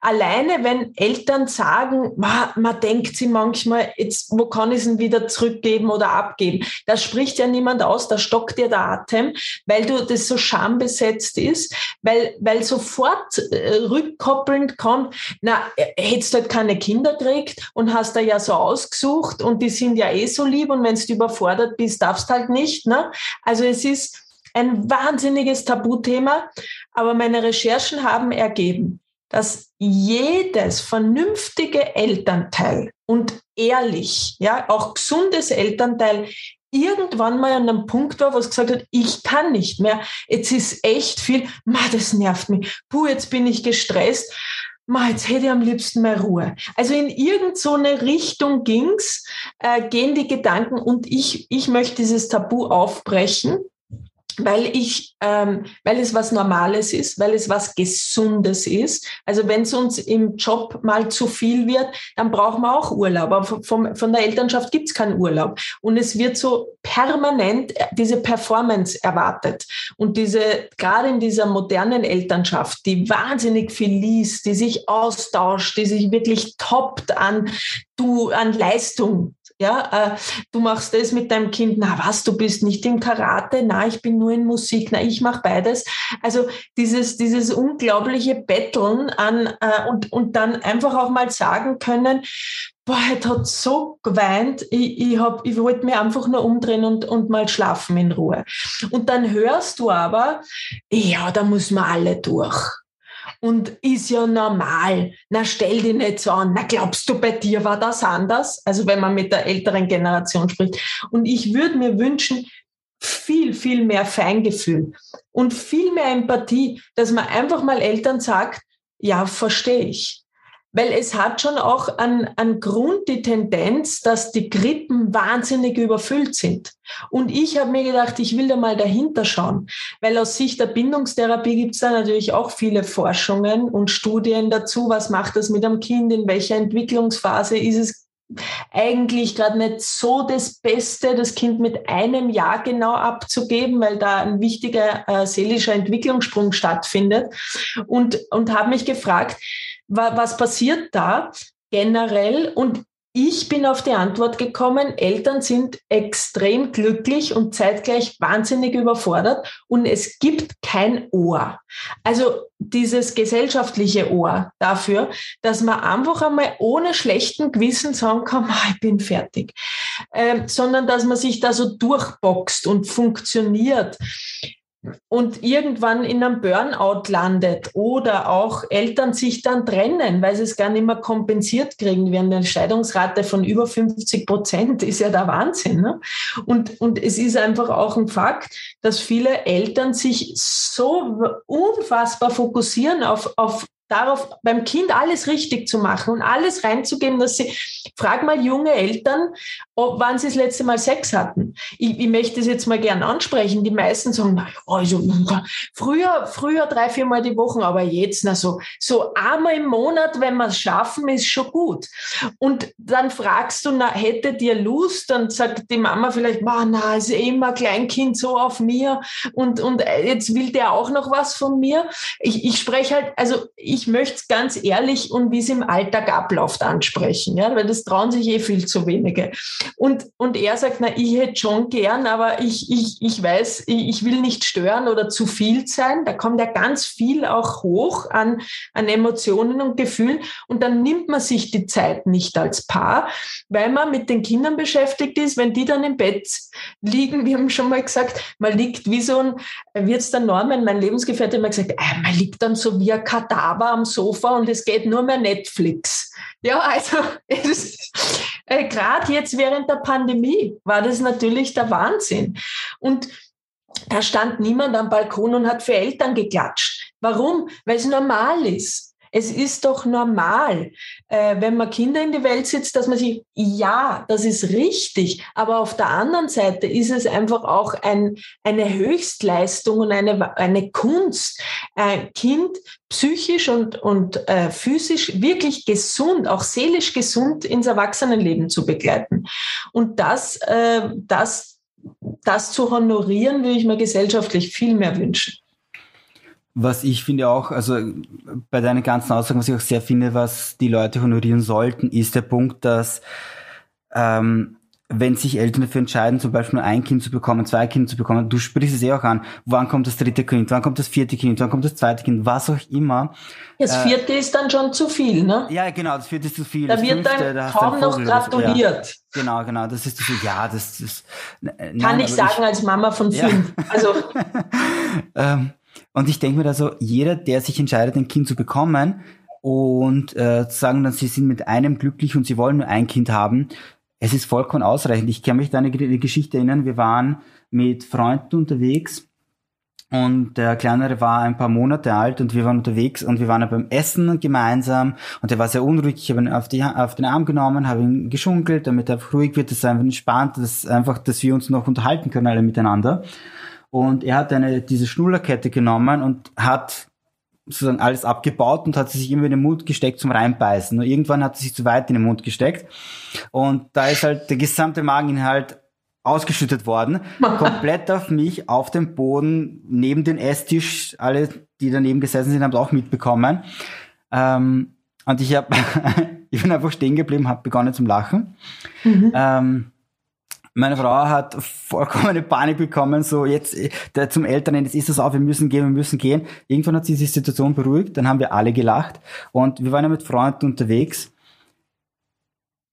Alleine, wenn Eltern sagen, man, man denkt sie manchmal, jetzt, wo kann ich es wieder zurückgeben oder abgeben? Da spricht ja niemand aus, da stockt dir der Atem, weil du das so schambesetzt ist, weil, weil sofort äh, rückkoppelnd kommt, na, äh, hättest du halt keine Kinder gekriegt und hast da ja so ausgesucht und die sind ja eh so lieb und wenn du überfordert bist, darfst darfst halt nicht. Ne? Also es ist ein wahnsinniges Tabuthema, aber meine Recherchen haben ergeben, dass jedes vernünftige Elternteil und ehrlich, ja, auch gesundes Elternteil irgendwann mal an einem Punkt war, wo es gesagt hat, ich kann nicht mehr, jetzt ist echt viel, ma, das nervt mich, puh, jetzt bin ich gestresst Ma, jetzt hätte ich am liebsten mehr Ruhe. Also in irgendeine so Richtung ging's, äh, gehen die Gedanken und ich, ich möchte dieses Tabu aufbrechen weil ich, ähm, weil es was Normales ist, weil es was Gesundes ist. Also wenn es uns im Job mal zu viel wird, dann brauchen wir auch Urlaub. Aber vom, von der Elternschaft gibt es keinen Urlaub. Und es wird so permanent äh, diese Performance erwartet. Und diese, gerade in dieser modernen Elternschaft, die wahnsinnig viel liest, die sich austauscht, die sich wirklich toppt an, du, an Leistung, ja, äh, du machst das mit deinem Kind, na was, du bist nicht im Karate, na, ich bin nur in Musik, na, ich mache beides. Also dieses, dieses unglaubliche Betteln an äh, und, und dann einfach auch mal sagen können, boah, heute hat so geweint, ich, ich, ich wollte mir einfach nur umdrehen und, und mal schlafen in Ruhe. Und dann hörst du aber, ja, da muss man alle durch und ist ja normal. Na, stell dich nicht so an. Na, glaubst du, bei dir war das anders? Also wenn man mit der älteren Generation spricht. Und ich würde mir wünschen, viel, viel mehr Feingefühl und viel mehr Empathie, dass man einfach mal Eltern sagt, ja, verstehe ich weil es hat schon auch an, an Grund die Tendenz, dass die Krippen wahnsinnig überfüllt sind. Und ich habe mir gedacht, ich will da mal dahinter schauen, weil aus Sicht der Bindungstherapie gibt es da natürlich auch viele Forschungen und Studien dazu, was macht das mit einem Kind, in welcher Entwicklungsphase ist es eigentlich gerade nicht so das Beste, das Kind mit einem Jahr genau abzugeben, weil da ein wichtiger äh, seelischer Entwicklungssprung stattfindet. Und, und habe mich gefragt, was passiert da generell? Und ich bin auf die Antwort gekommen, Eltern sind extrem glücklich und zeitgleich wahnsinnig überfordert und es gibt kein Ohr. Also dieses gesellschaftliche Ohr dafür, dass man einfach einmal ohne schlechten Gewissen sagen kann, ah, ich bin fertig, ähm, sondern dass man sich da so durchboxt und funktioniert und irgendwann in einem Burnout landet oder auch Eltern sich dann trennen, weil sie es gar nicht mehr kompensiert kriegen. Wir haben eine Scheidungsrate von über 50 Prozent, ist ja der Wahnsinn. Ne? Und, und es ist einfach auch ein Fakt, dass viele Eltern sich so unfassbar fokussieren auf, auf darauf, beim Kind alles richtig zu machen und alles reinzugeben, dass sie, frag mal junge Eltern, ob, wann sie das letzte Mal Sex hatten. Ich, ich möchte das jetzt mal gern ansprechen. Die meisten sagen, na, also, früher, früher drei, viermal die Woche, aber jetzt, na, so, so einmal im Monat, wenn wir es schaffen, ist schon gut. Und dann fragst du, na, hätte dir Lust? Dann sagt die Mama vielleicht, na, ist eh immer Kleinkind so auf mir und, und jetzt will der auch noch was von mir. Ich, ich spreche halt, also ich ich möchte es ganz ehrlich und wie es im Alltag abläuft ansprechen, ja, weil das trauen sich eh viel zu wenige. Und, und er sagt, na, ich hätte schon gern, aber ich, ich, ich weiß, ich, ich will nicht stören oder zu viel sein. Da kommt ja ganz viel auch hoch an, an Emotionen und Gefühlen. Und dann nimmt man sich die Zeit nicht als Paar, weil man mit den Kindern beschäftigt ist. Wenn die dann im Bett liegen, wir haben schon mal gesagt, man liegt wie so ein, wie jetzt der Norman, mein Lebensgefährte, immer gesagt, äh, man liegt dann so wie ein Kadaver am Sofa und es geht nur mehr Netflix. Ja, also äh, gerade jetzt während der Pandemie war das natürlich der Wahnsinn. Und da stand niemand am Balkon und hat für Eltern geklatscht. Warum? Weil es normal ist. Es ist doch normal, äh, wenn man Kinder in die Welt setzt, dass man sich, ja, das ist richtig, aber auf der anderen Seite ist es einfach auch ein, eine Höchstleistung und eine, eine Kunst, ein Kind psychisch und, und äh, physisch wirklich gesund, auch seelisch gesund ins Erwachsenenleben zu begleiten. Und das, äh, das, das zu honorieren, würde ich mir gesellschaftlich viel mehr wünschen. Was ich finde auch, also bei deinen ganzen Aussagen, was ich auch sehr finde, was die Leute honorieren sollten, ist der Punkt, dass ähm, wenn sich Eltern dafür entscheiden, zum Beispiel nur ein Kind zu bekommen, zwei Kinder zu bekommen, du sprichst es eh auch an, wann kommt das dritte Kind, wann kommt das vierte Kind, wann kommt das zweite Kind, was auch immer. Das äh, vierte äh, ist dann schon zu viel, ne? Ja, genau, das vierte ist zu viel. Da wird fünfte, dann da kaum noch gratuliert. Ja, genau, genau, das ist so, ja, das ist... Nein, Kann ich sagen ich, als Mama von fünf. Ja. Also... ähm, und ich denke mir da so, jeder, der sich entscheidet, ein Kind zu bekommen und äh, sagen dann, sie sind mit einem glücklich und sie wollen nur ein Kind haben, es ist vollkommen ausreichend. Ich kann mich da an eine Geschichte erinnern, wir waren mit Freunden unterwegs und der Kleinere war ein paar Monate alt und wir waren unterwegs und wir waren beim Essen gemeinsam und er war sehr unruhig. Ich habe ihn auf, die, auf den Arm genommen, habe ihn geschunkelt, damit er ruhig wird, dass er einfach entspannt, dass einfach, dass wir uns noch unterhalten können alle miteinander. Und er hat eine, diese Schnullerkette genommen und hat sozusagen alles abgebaut und hat sie sich immer in den Mund gesteckt zum Reinbeißen. Und irgendwann hat sie sich zu weit in den Mund gesteckt. Und da ist halt der gesamte Mageninhalt ausgeschüttet worden, komplett auf mich, auf dem Boden, neben den Esstisch. Alle, die daneben gesessen sind, haben es auch mitbekommen. Ähm, und ich habe, ich bin einfach stehen geblieben, habe begonnen zum Lachen. Mhm. Ähm, meine Frau hat vollkommene Panik bekommen, so jetzt der, zum Eltern, jetzt ist das auf, wir müssen gehen, wir müssen gehen. Irgendwann hat sich die Situation beruhigt, dann haben wir alle gelacht und wir waren ja mit Freunden unterwegs.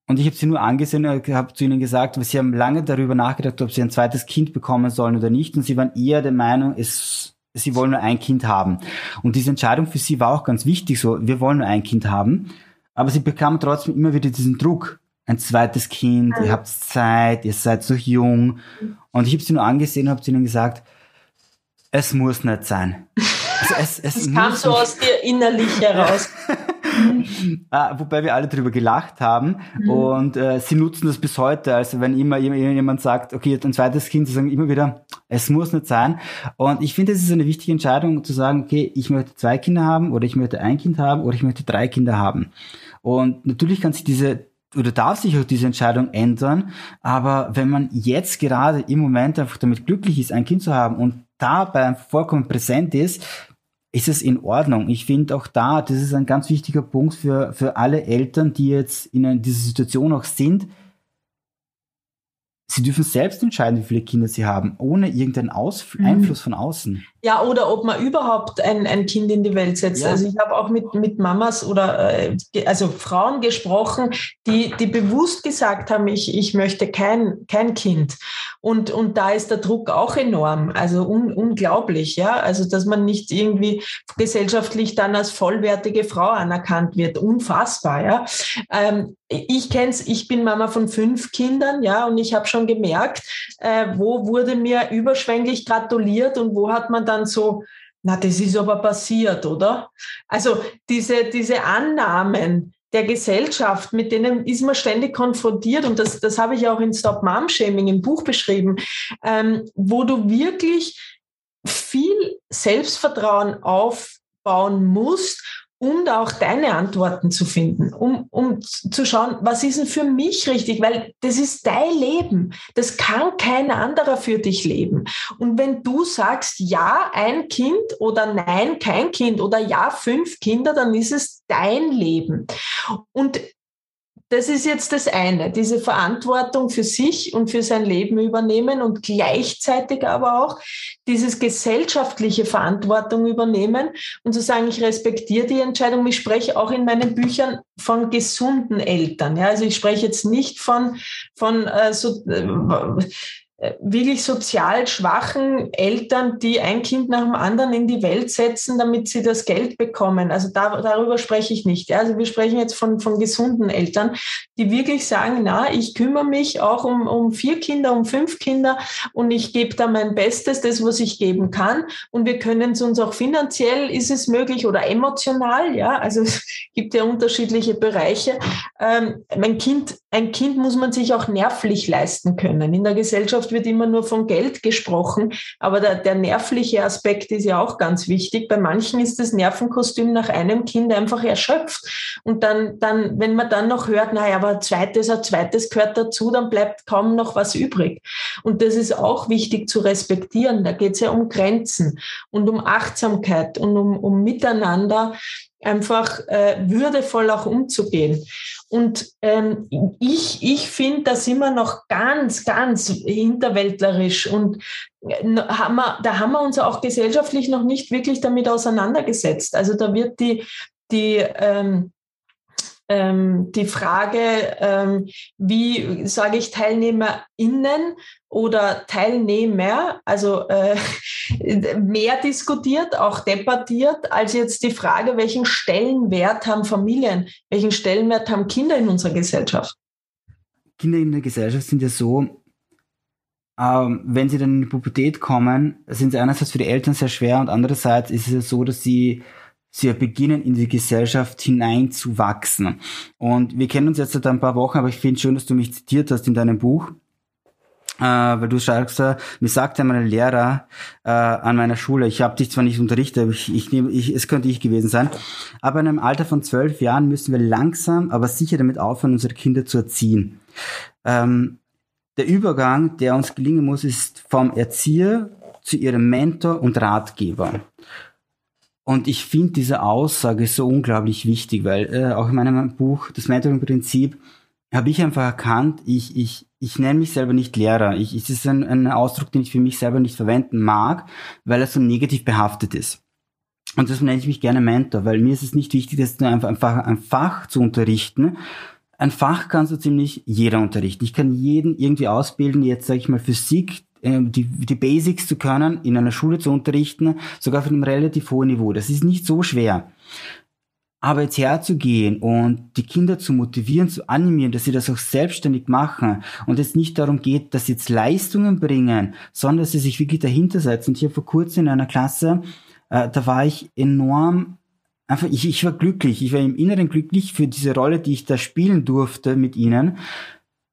Und ich habe sie nur angesehen und habe zu ihnen gesagt, sie haben lange darüber nachgedacht, ob sie ein zweites Kind bekommen sollen oder nicht. Und sie waren eher der Meinung, es, sie wollen nur ein Kind haben. Und diese Entscheidung für sie war auch ganz wichtig, so, wir wollen nur ein Kind haben. Aber sie bekamen trotzdem immer wieder diesen Druck ein zweites Kind, ihr habt Zeit, ihr seid so jung. Und ich habe sie nur angesehen und habe zu ihnen gesagt, es muss nicht sein. Also es, es das kam so aus dir innerlich heraus. ah, wobei wir alle darüber gelacht haben mhm. und äh, sie nutzen das bis heute. Also wenn immer jemand sagt, okay, ein zweites Kind, sie sagen immer wieder, es muss nicht sein. Und ich finde, es ist eine wichtige Entscheidung zu sagen, okay, ich möchte zwei Kinder haben oder ich möchte ein Kind haben oder ich möchte drei Kinder haben. Und natürlich kann sich diese oder darf sich auch diese Entscheidung ändern. Aber wenn man jetzt gerade im Moment einfach damit glücklich ist, ein Kind zu haben und dabei vollkommen präsent ist, ist es in Ordnung. Ich finde auch da, das ist ein ganz wichtiger Punkt für, für alle Eltern, die jetzt in dieser Situation auch sind, Sie dürfen selbst entscheiden, wie viele Kinder sie haben, ohne irgendeinen Aus mhm. Einfluss von außen. Ja, oder ob man überhaupt ein, ein Kind in die Welt setzt. Ja. Also ich habe auch mit, mit Mamas oder äh, also Frauen gesprochen, die, die bewusst gesagt haben, ich, ich möchte kein, kein Kind. Und, und da ist der Druck auch enorm, also un, unglaublich, ja. Also dass man nicht irgendwie gesellschaftlich dann als vollwertige Frau anerkannt wird. Unfassbar, ja. Ähm, ich kenn's, ich bin Mama von fünf Kindern, ja, und ich habe schon gemerkt, äh, wo wurde mir überschwänglich gratuliert und wo hat man dann so, na, das ist aber passiert, oder? Also diese, diese Annahmen der Gesellschaft, mit denen ist man ständig konfrontiert und das, das habe ich auch in Stop Mom Shaming im Buch beschrieben, ähm, wo du wirklich viel Selbstvertrauen aufbauen musst, da auch deine Antworten zu finden, um, um zu schauen, was ist denn für mich richtig, weil das ist dein Leben. Das kann kein anderer für dich leben. Und wenn du sagst, ja, ein Kind oder nein, kein Kind oder ja, fünf Kinder, dann ist es dein Leben. Und das ist jetzt das eine, diese Verantwortung für sich und für sein Leben übernehmen und gleichzeitig aber auch dieses gesellschaftliche Verantwortung übernehmen und zu sagen, ich respektiere die Entscheidung. Ich spreche auch in meinen Büchern von gesunden Eltern. Ja, also ich spreche jetzt nicht von, von äh, so, äh, wirklich sozial schwachen Eltern, die ein Kind nach dem anderen in die Welt setzen, damit sie das Geld bekommen. Also da, darüber spreche ich nicht. Also wir sprechen jetzt von, von gesunden Eltern, die wirklich sagen, na, ich kümmere mich auch um, um vier Kinder, um fünf Kinder und ich gebe da mein Bestes, das, was ich geben kann. Und wir können es uns auch finanziell, ist es möglich oder emotional, ja. Also es gibt ja unterschiedliche Bereiche. Ähm, mein Kind, ein Kind muss man sich auch nervlich leisten können. In der Gesellschaft wird immer nur von Geld gesprochen, aber der, der nervliche Aspekt ist ja auch ganz wichtig. Bei manchen ist das Nervenkostüm nach einem Kind einfach erschöpft. Und dann, dann, wenn man dann noch hört, naja, aber ein zweites, ein zweites gehört dazu, dann bleibt kaum noch was übrig. Und das ist auch wichtig zu respektieren. Da geht es ja um Grenzen und um Achtsamkeit und um, um Miteinander einfach äh, würdevoll auch umzugehen. Und ähm, ich, ich finde, da sind wir noch ganz, ganz hinterwäldlerisch und äh, haben wir, da haben wir uns auch gesellschaftlich noch nicht wirklich damit auseinandergesetzt. Also da wird die, die ähm, ähm, die Frage, ähm, wie sage ich TeilnehmerInnen oder Teilnehmer, also äh, mehr diskutiert, auch debattiert, als jetzt die Frage, welchen Stellenwert haben Familien, welchen Stellenwert haben Kinder in unserer Gesellschaft? Kinder in der Gesellschaft sind ja so, ähm, wenn sie dann in die Pubertät kommen, sind sie einerseits für die Eltern sehr schwer und andererseits ist es ja so, dass sie sie beginnen in die Gesellschaft hineinzuwachsen. Und wir kennen uns jetzt seit ein paar Wochen, aber ich finde schön, dass du mich zitiert hast in deinem Buch. Äh, weil du sagst, äh, mir sagte mein Lehrer äh, an meiner Schule, ich habe dich zwar nicht unterrichtet, aber ich, ich ich, es könnte ich gewesen sein, aber in einem Alter von zwölf Jahren müssen wir langsam, aber sicher damit aufhören, unsere Kinder zu erziehen. Ähm, der Übergang, der uns gelingen muss, ist vom Erzieher zu ihrem Mentor und Ratgeber. Und ich finde diese Aussage so unglaublich wichtig, weil äh, auch in meinem Buch, das Mentoring-Prinzip, habe ich einfach erkannt, ich, ich, ich nenne mich selber nicht Lehrer. Ich, es ist ein, ein Ausdruck, den ich für mich selber nicht verwenden mag, weil er so negativ behaftet ist. Und deswegen nenne ich mich gerne Mentor, weil mir ist es nicht wichtig, dass du einfach, einfach ein Fach zu unterrichten. Ein Fach kannst du ziemlich jeder unterrichten. Ich kann jeden irgendwie ausbilden, jetzt sage ich mal Physik, die, die Basics zu können, in einer Schule zu unterrichten, sogar auf einem relativ hohen Niveau. Das ist nicht so schwer. Aber jetzt herzugehen und die Kinder zu motivieren, zu animieren, dass sie das auch selbstständig machen und es nicht darum geht, dass sie jetzt Leistungen bringen, sondern dass sie sich wirklich dahinter setzen. Und hier vor kurzem in einer Klasse, äh, da war ich enorm einfach, ich, ich war glücklich, ich war im Inneren glücklich für diese Rolle, die ich da spielen durfte mit ihnen,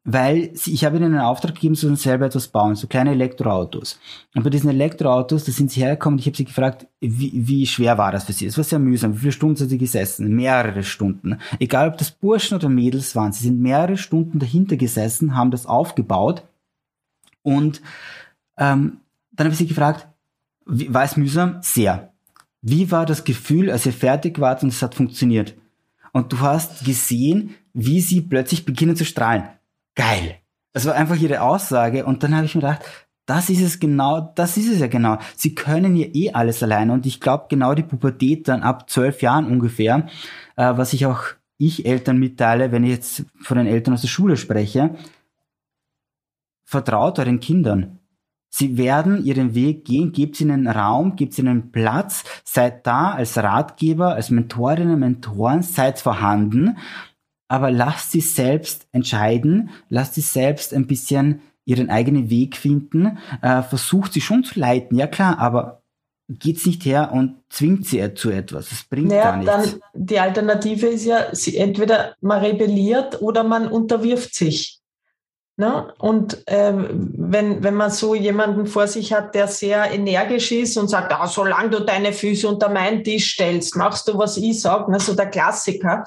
weil sie, ich habe ihnen einen Auftrag gegeben, sie sollen selber etwas bauen, so kleine Elektroautos. Und bei diesen Elektroautos, da sind sie hergekommen ich habe sie gefragt, wie, wie schwer war das für sie? Es war sehr mühsam. Wie viele Stunden sind sie gesessen? Mehrere Stunden. Egal, ob das Burschen oder Mädels waren, sie sind mehrere Stunden dahinter gesessen, haben das aufgebaut. Und ähm, dann habe ich sie gefragt, wie, war es mühsam? Sehr. Wie war das Gefühl, als ihr fertig wart und es hat funktioniert? Und du hast gesehen, wie sie plötzlich beginnen zu strahlen geil. Das war einfach ihre Aussage und dann habe ich mir gedacht, das ist es genau, das ist es ja genau. Sie können ja eh alles alleine und ich glaube genau die Pubertät dann ab zwölf Jahren ungefähr, äh, was ich auch ich Eltern mitteile, wenn ich jetzt von den Eltern aus der Schule spreche, vertraut euren Kindern. Sie werden ihren Weg gehen, gebt ihnen Raum, gebt ihnen Platz, seid da als Ratgeber, als Mentorinnen, Mentoren, seid vorhanden aber lasst sie selbst entscheiden, lasst sie selbst ein bisschen ihren eigenen Weg finden, äh, versucht sie schon zu leiten, ja klar, aber geht's nicht her und zwingt sie zu etwas. Das bringt naja, gar nichts. Dann die Alternative ist ja, sie entweder man rebelliert oder man unterwirft sich. Ne? Und ähm, wenn, wenn man so jemanden vor sich hat, der sehr energisch ist und sagt, ah, solange du deine Füße unter meinen Tisch stellst, machst du, was ich sage, ne? so der Klassiker.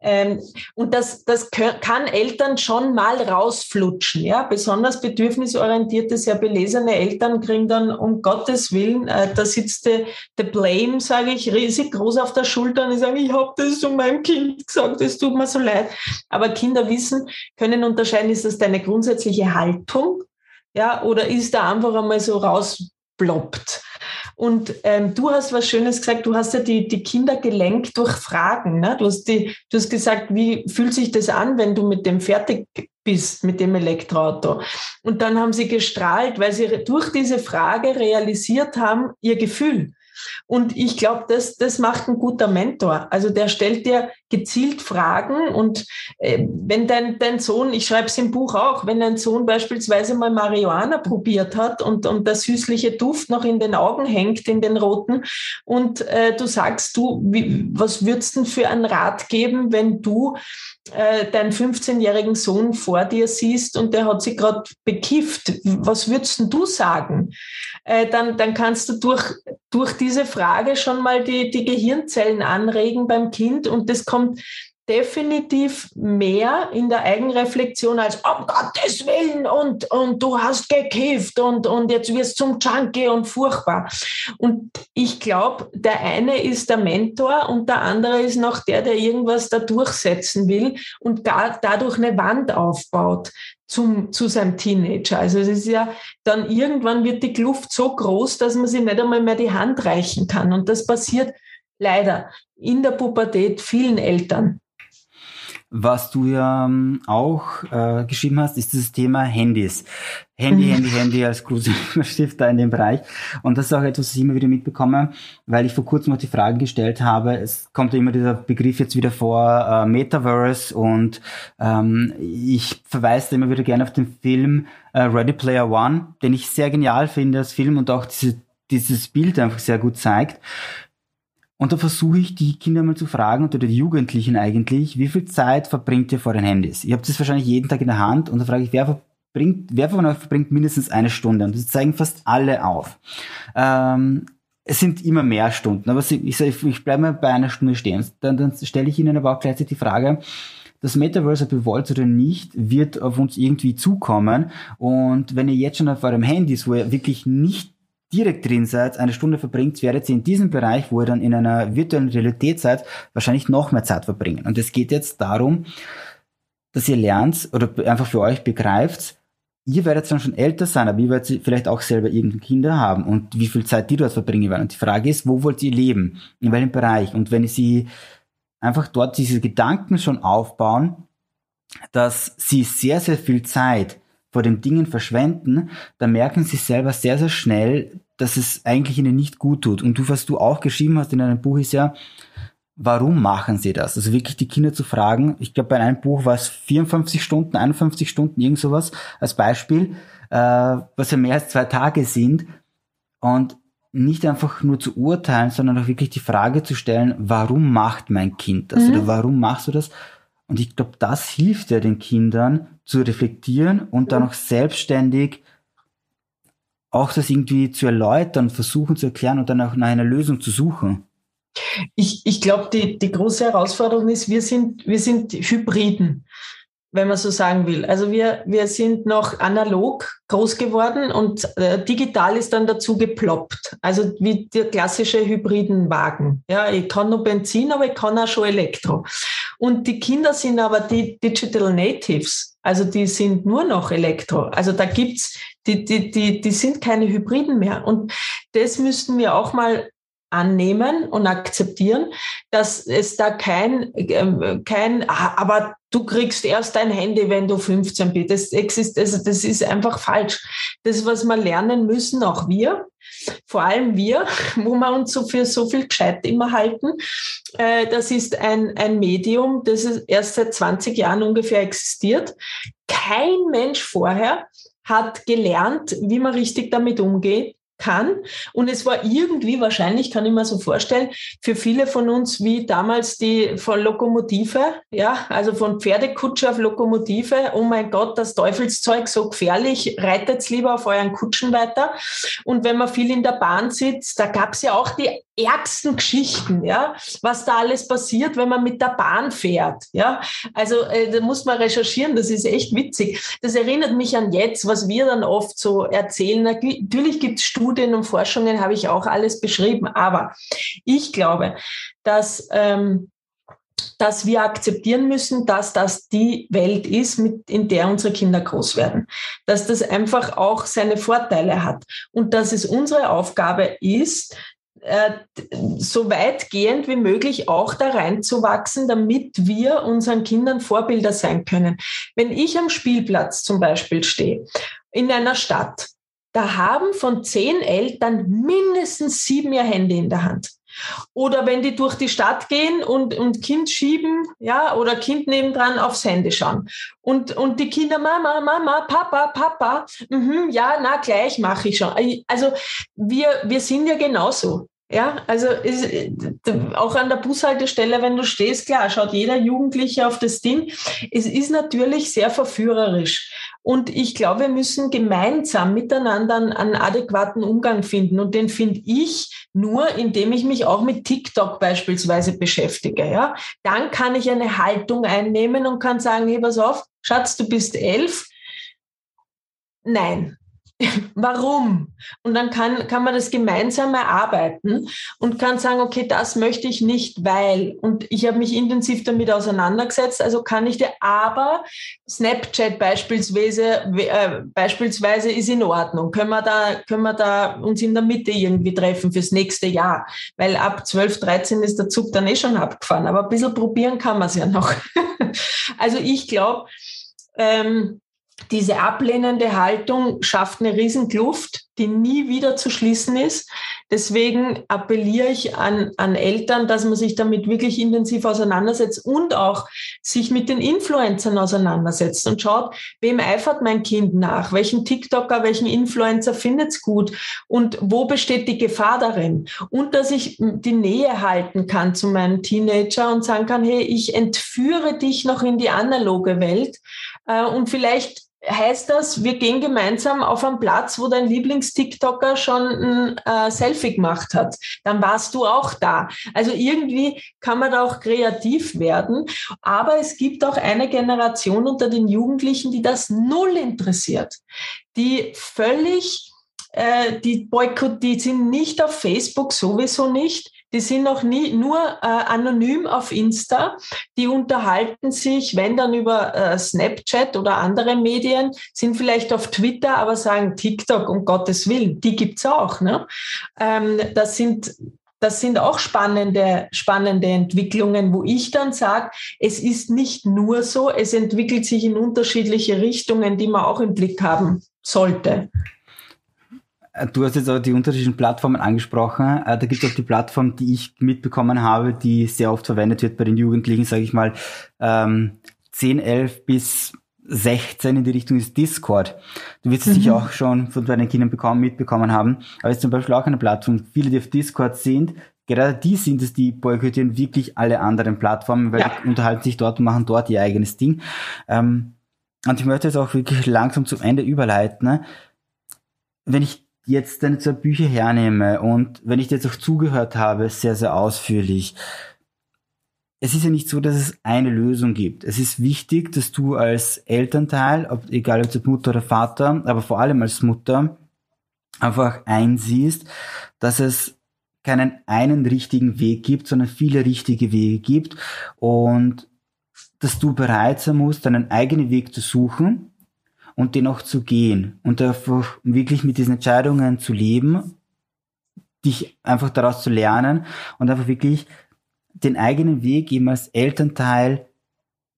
Ähm, und das, das kann Eltern schon mal rausflutschen. Ja? Besonders bedürfnisorientierte, sehr belesene Eltern kriegen dann um Gottes Willen, äh, da sitzt der de Blame, sage ich, riesig groß auf der Schulter und ich sage, ich habe das zu meinem Kind gesagt, es tut mir so leid. Aber Kinder wissen, können unterscheiden, ist das deine grundsätzliche Haltung, ja, oder ist da einfach einmal so rausploppt? Und ähm, du hast was Schönes gesagt, du hast ja die, die Kinder gelenkt durch Fragen. Ne? Du, hast die, du hast gesagt, wie fühlt sich das an, wenn du mit dem fertig bist mit dem Elektroauto. Und dann haben sie gestrahlt, weil sie durch diese Frage realisiert haben, ihr Gefühl. Und ich glaube, das, das macht ein guter Mentor. Also der stellt dir gezielt Fragen und äh, wenn dein, dein Sohn, ich schreibe es im Buch auch, wenn dein Sohn beispielsweise mal Marihuana probiert hat und, und der süßliche Duft noch in den Augen hängt, in den roten, und äh, du sagst, du, wie, was würdest du denn für einen Rat geben, wenn du äh, deinen 15-jährigen Sohn vor dir siehst und der hat sich gerade bekifft, was würdest du sagen? Äh, dann, dann kannst du durch, durch diese Frage schon mal die, die Gehirnzellen anregen beim Kind und das kommt definitiv mehr in der Eigenreflexion als um Gottes Willen und, und du hast gekifft und, und jetzt wirst du zum Junkie und furchtbar. Und ich glaube, der eine ist der Mentor und der andere ist noch der, der irgendwas da durchsetzen will und da, dadurch eine Wand aufbaut zum, zu seinem Teenager. Also es ist ja dann irgendwann wird die Kluft so groß, dass man sich nicht einmal mehr die Hand reichen kann. Und das passiert leider in der Pubertät vielen Eltern. Was du ja ähm, auch äh, geschrieben hast, ist das Thema Handys. Handy, mhm. Handy, Handy als großer Stifter in dem Bereich. Und das ist auch etwas, was ich immer wieder mitbekomme, weil ich vor kurzem noch die Frage gestellt habe, es kommt ja immer dieser Begriff jetzt wieder vor, äh, Metaverse und ähm, ich verweise immer wieder gerne auf den Film äh, Ready Player One, den ich sehr genial finde als Film und auch diese, dieses Bild einfach sehr gut zeigt. Und da versuche ich, die Kinder mal zu fragen, oder die Jugendlichen eigentlich, wie viel Zeit verbringt ihr vor den Handys? Ihr habt das wahrscheinlich jeden Tag in der Hand und da frage ich, wer verbringt, wer von euch verbringt mindestens eine Stunde? Und das zeigen fast alle auf. Ähm, es sind immer mehr Stunden, aber ich, ich bleibe mal bei einer Stunde stehen. Dann, dann stelle ich Ihnen aber auch gleichzeitig die Frage, das Metaverse, ob ihr wollt oder nicht, wird auf uns irgendwie zukommen. Und wenn ihr jetzt schon auf eurem Handys, wo ihr wirklich nicht direkt drin seid, eine Stunde verbringt, werdet ihr in diesem Bereich, wo ihr dann in einer virtuellen Realität seid, wahrscheinlich noch mehr Zeit verbringen. Und es geht jetzt darum, dass ihr lernt oder einfach für euch begreift, ihr werdet dann schon älter sein, aber ihr werdet vielleicht auch selber irgendeine Kinder haben und wie viel Zeit die dort verbringen werden. Und die Frage ist, wo wollt ihr leben? In welchem Bereich? Und wenn sie einfach dort diese Gedanken schon aufbauen, dass sie sehr, sehr viel Zeit vor den Dingen verschwenden, dann merken sie selber sehr, sehr schnell, dass es eigentlich ihnen nicht gut tut. Und du, was du auch geschrieben hast in deinem Buch, ist ja, warum machen sie das? Also wirklich die Kinder zu fragen. Ich glaube, bei einem Buch war es 54 Stunden, 51 Stunden, irgend sowas als Beispiel, äh, was ja mehr als zwei Tage sind. Und nicht einfach nur zu urteilen, sondern auch wirklich die Frage zu stellen, warum macht mein Kind das? Mhm. Oder warum machst du das? Und ich glaube, das hilft ja den Kindern zu reflektieren und dann auch selbstständig auch das irgendwie zu erläutern, versuchen zu erklären und dann auch nach einer Lösung zu suchen. Ich, ich glaube, die, die große Herausforderung ist, wir sind, wir sind Hybriden wenn man so sagen will. Also wir, wir sind noch analog groß geworden und äh, digital ist dann dazu geploppt. Also wie der klassische hybriden Wagen. Ja, ich kann nur Benzin, aber ich kann auch schon Elektro. Und die Kinder sind aber die Digital Natives. Also die sind nur noch Elektro. Also da gibt's, die, die, die, die sind keine Hybriden mehr. Und das müssten wir auch mal annehmen und akzeptieren, dass es da kein, ähm, kein, ah, aber du kriegst erst dein Handy, wenn du 15 bist. Das, exist, also das ist einfach falsch. Das, was wir lernen müssen, auch wir, vor allem wir, wo wir uns so für so viel gescheit immer halten, äh, das ist ein, ein Medium, das erst seit 20 Jahren ungefähr existiert. Kein Mensch vorher hat gelernt, wie man richtig damit umgeht kann. Und es war irgendwie wahrscheinlich, kann ich mir so vorstellen, für viele von uns wie damals die von Lokomotive, ja, also von Pferdekutsche auf Lokomotive. Oh mein Gott, das Teufelszeug so gefährlich, reitet's lieber auf euren Kutschen weiter. Und wenn man viel in der Bahn sitzt, da gab's ja auch die ärgsten Geschichten, ja, was da alles passiert, wenn man mit der Bahn fährt, ja. Also äh, da muss man recherchieren, das ist echt witzig. Das erinnert mich an jetzt, was wir dann oft so erzählen. Natürlich gibt es Studien und Forschungen, habe ich auch alles beschrieben, aber ich glaube, dass ähm, dass wir akzeptieren müssen, dass das die Welt ist, mit, in der unsere Kinder groß werden. Dass das einfach auch seine Vorteile hat und dass es unsere Aufgabe ist, äh, so weitgehend wie möglich auch da reinzuwachsen, damit wir unseren Kindern Vorbilder sein können. Wenn ich am Spielplatz zum Beispiel stehe, in einer Stadt, da haben von zehn Eltern mindestens sieben ihr Handy in der Hand. Oder wenn die durch die Stadt gehen und, und Kind schieben, ja, oder Kind nebendran aufs Handy schauen. Und, und die Kinder, Mama, Mama, Papa, Papa, mhm, ja, na, gleich mache ich schon. Also wir, wir sind ja genauso. Ja, also ist, auch an der Bushaltestelle, wenn du stehst, klar, schaut jeder Jugendliche auf das Ding. Es ist natürlich sehr verführerisch. Und ich glaube, wir müssen gemeinsam miteinander einen, adäquaten Umgang finden. Und den finde ich nur, indem ich mich auch mit TikTok beispielsweise beschäftige. Ja, dann kann ich eine Haltung einnehmen und kann sagen, hey, pass auf, Schatz, du bist elf. Nein, Warum? Und dann kann, kann man das gemeinsam erarbeiten und kann sagen, okay, das möchte ich nicht, weil. Und ich habe mich intensiv damit auseinandergesetzt, also kann ich dir, aber Snapchat beispielsweise, äh, beispielsweise ist in Ordnung. Können wir, da, können wir da uns in der Mitte irgendwie treffen fürs nächste Jahr? Weil ab 12, 13 ist der Zug dann eh schon abgefahren. Aber ein bisschen probieren kann man es ja noch. also ich glaube, ähm, diese ablehnende Haltung schafft eine riesen Kluft, die nie wieder zu schließen ist. Deswegen appelliere ich an, an Eltern, dass man sich damit wirklich intensiv auseinandersetzt und auch sich mit den Influencern auseinandersetzt und schaut, wem eifert mein Kind nach? Welchen TikToker, welchen Influencer findet es gut? Und wo besteht die Gefahr darin? Und dass ich die Nähe halten kann zu meinem Teenager und sagen kann, hey, ich entführe dich noch in die analoge Welt äh, und vielleicht heißt das, wir gehen gemeinsam auf einen Platz, wo dein Lieblings-TikToker schon ein äh, Selfie gemacht hat. Dann warst du auch da. Also irgendwie kann man da auch kreativ werden. Aber es gibt auch eine Generation unter den Jugendlichen, die das null interessiert, die völlig äh, die Boykott, die sind nicht auf Facebook sowieso nicht, die sind noch nie nur äh, anonym auf Insta. Die unterhalten sich, wenn dann über äh, Snapchat oder andere Medien, sind vielleicht auf Twitter, aber sagen TikTok um Gottes Willen, die gibt's auch. Ne? Ähm, das sind das sind auch spannende, spannende Entwicklungen, wo ich dann sage, es ist nicht nur so, es entwickelt sich in unterschiedliche Richtungen, die man auch im Blick haben sollte. Äh, du hast jetzt auch die unterschiedlichen Plattformen angesprochen. Äh, da gibt es auch die Plattform, die ich mitbekommen habe, die sehr oft verwendet wird bei den Jugendlichen, sage ich mal, 10, ähm, 11 bis 16 in die Richtung ist Discord. Du wirst es mhm. sicher auch schon von deinen Kindern bekommen, mitbekommen haben. Aber es ist zum Beispiel auch eine Plattform. Viele, die auf Discord sind, gerade die sind es, die boykottieren wirklich alle anderen Plattformen, weil ja. die unterhalten sich dort und machen dort ihr eigenes Ding. Ähm, und ich möchte jetzt auch wirklich langsam zum Ende überleiten. Ne? Wenn ich jetzt deine zwei Bücher hernehme und wenn ich dir jetzt auch zugehört habe, sehr, sehr ausführlich, es ist ja nicht so, dass es eine Lösung gibt. Es ist wichtig, dass du als Elternteil, ob, egal ob Mutter oder Vater, aber vor allem als Mutter, einfach einsiehst, dass es keinen einen richtigen Weg gibt, sondern viele richtige Wege gibt und dass du bereit sein musst, deinen eigenen Weg zu suchen und den auch zu gehen und einfach wirklich mit diesen Entscheidungen zu leben, dich einfach daraus zu lernen und einfach wirklich den eigenen Weg eben als Elternteil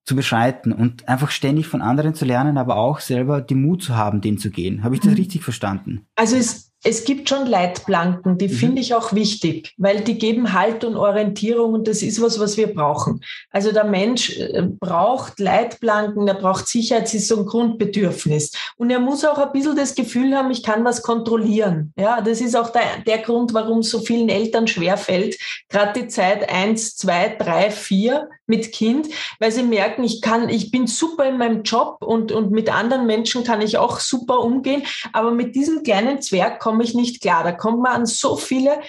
zu beschreiten und einfach ständig von anderen zu lernen, aber auch selber den Mut zu haben, den zu gehen. Habe ich das mhm. richtig verstanden? Also es es gibt schon Leitplanken, die mhm. finde ich auch wichtig, weil die geben Halt und Orientierung und das ist was, was wir brauchen. Also der Mensch äh, braucht Leitplanken, er braucht Sicherheit, es ist so ein Grundbedürfnis. Und er muss auch ein bisschen das Gefühl haben, ich kann was kontrollieren. Ja, das ist auch der, der Grund, warum so vielen Eltern schwerfällt, gerade die Zeit eins, zwei, drei, vier mit Kind, weil sie merken, ich kann, ich bin super in meinem Job und, und mit anderen Menschen kann ich auch super umgehen, aber mit diesem kleinen Zwerg komme ich nicht klar. Da kommt man an so viele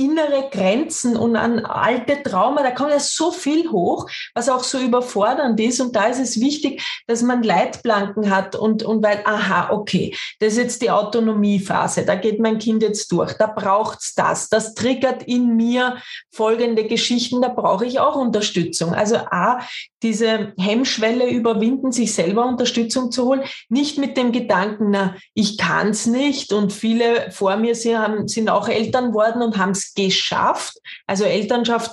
innere Grenzen und an alte Trauma, da kommt ja so viel hoch, was auch so überfordernd ist. Und da ist es wichtig, dass man Leitplanken hat und, und weil, aha, okay, das ist jetzt die Autonomiephase, da geht mein Kind jetzt durch, da braucht's das, das triggert in mir folgende Geschichten, da brauche ich auch Unterstützung. Also A, diese Hemmschwelle überwinden, sich selber Unterstützung zu holen, nicht mit dem Gedanken, na, ich kann's nicht und viele vor mir sind, haben, sind auch Eltern worden und haben es geschafft. Also Elternschaft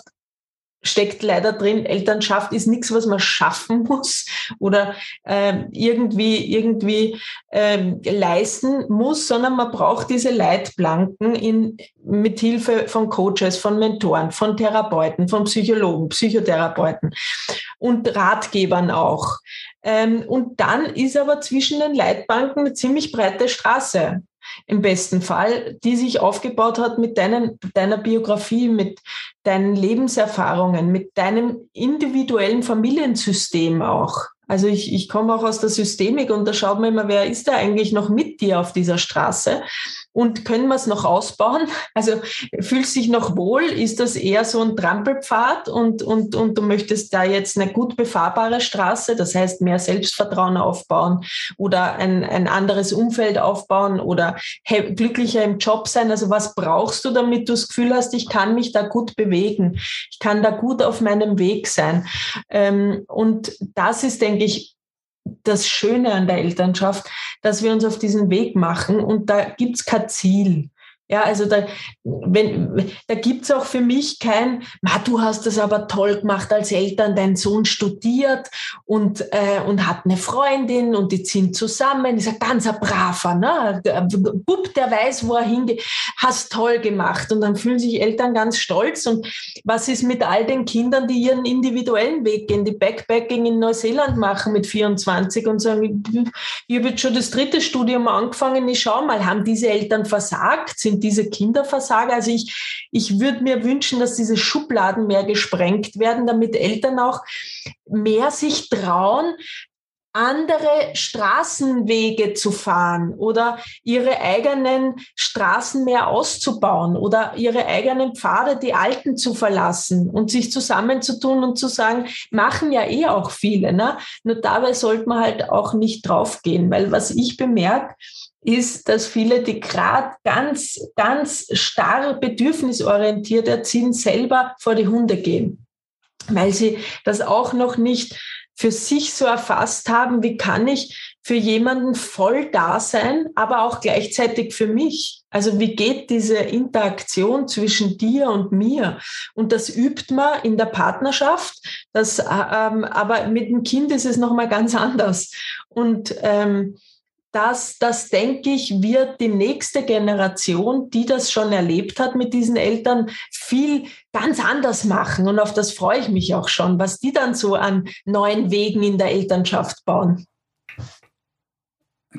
steckt leider drin, Elternschaft ist nichts, was man schaffen muss oder äh, irgendwie, irgendwie äh, leisten muss, sondern man braucht diese Leitplanken in, mit Hilfe von Coaches, von Mentoren, von Therapeuten, von Psychologen, Psychotherapeuten und Ratgebern auch. Ähm, und dann ist aber zwischen den Leitbanken eine ziemlich breite Straße im besten Fall, die sich aufgebaut hat mit deinen, deiner Biografie, mit deinen Lebenserfahrungen, mit deinem individuellen Familiensystem auch. Also ich, ich komme auch aus der Systemik und da schaut man immer, wer ist da eigentlich noch mit dir auf dieser Straße? Und können wir es noch ausbauen? Also fühlst sich noch wohl? Ist das eher so ein Trampelpfad und, und, und du möchtest da jetzt eine gut befahrbare Straße, das heißt mehr Selbstvertrauen aufbauen oder ein, ein anderes Umfeld aufbauen oder glücklicher im Job sein? Also was brauchst du, damit du das Gefühl hast, ich kann mich da gut bewegen? Ich kann da gut auf meinem Weg sein. Ähm, und das ist, denke ich, das Schöne an der Elternschaft, dass wir uns auf diesen Weg machen und da gibt's kein Ziel. Ja, also da, wenn, da gibt's auch für mich kein, Ma, du hast das aber toll gemacht als Eltern, dein Sohn studiert und, äh, und hat eine Freundin und die ziehen zusammen, ist ein ganzer braver, ne? Der Bub, der weiß, wo er hingeht, hast toll gemacht. Und dann fühlen sich Eltern ganz stolz. Und was ist mit all den Kindern, die ihren individuellen Weg gehen, die Backpacking in Neuseeland machen mit 24 und sagen, ich habe jetzt schon das dritte Studium angefangen, ich schau mal, haben diese Eltern versagt, sind diese Kinderversager. Also ich, ich würde mir wünschen, dass diese Schubladen mehr gesprengt werden, damit Eltern auch mehr sich trauen, andere Straßenwege zu fahren oder ihre eigenen Straßen mehr auszubauen oder ihre eigenen Pfade, die alten zu verlassen und sich zusammenzutun und zu sagen, machen ja eh auch viele. Ne? Nur dabei sollte man halt auch nicht draufgehen, weil was ich bemerke, ist, dass viele, die gerade ganz, ganz starr bedürfnisorientiert erziehen, selber vor die Hunde gehen, weil sie das auch noch nicht für sich so erfasst haben, wie kann ich für jemanden voll da sein, aber auch gleichzeitig für mich. Also wie geht diese Interaktion zwischen dir und mir? Und das übt man in der Partnerschaft. Das, ähm, aber mit dem Kind ist es noch mal ganz anders. Und ähm, das, das denke ich, wird die nächste Generation, die das schon erlebt hat mit diesen Eltern, viel ganz anders machen. Und auf das freue ich mich auch schon, was die dann so an neuen Wegen in der Elternschaft bauen.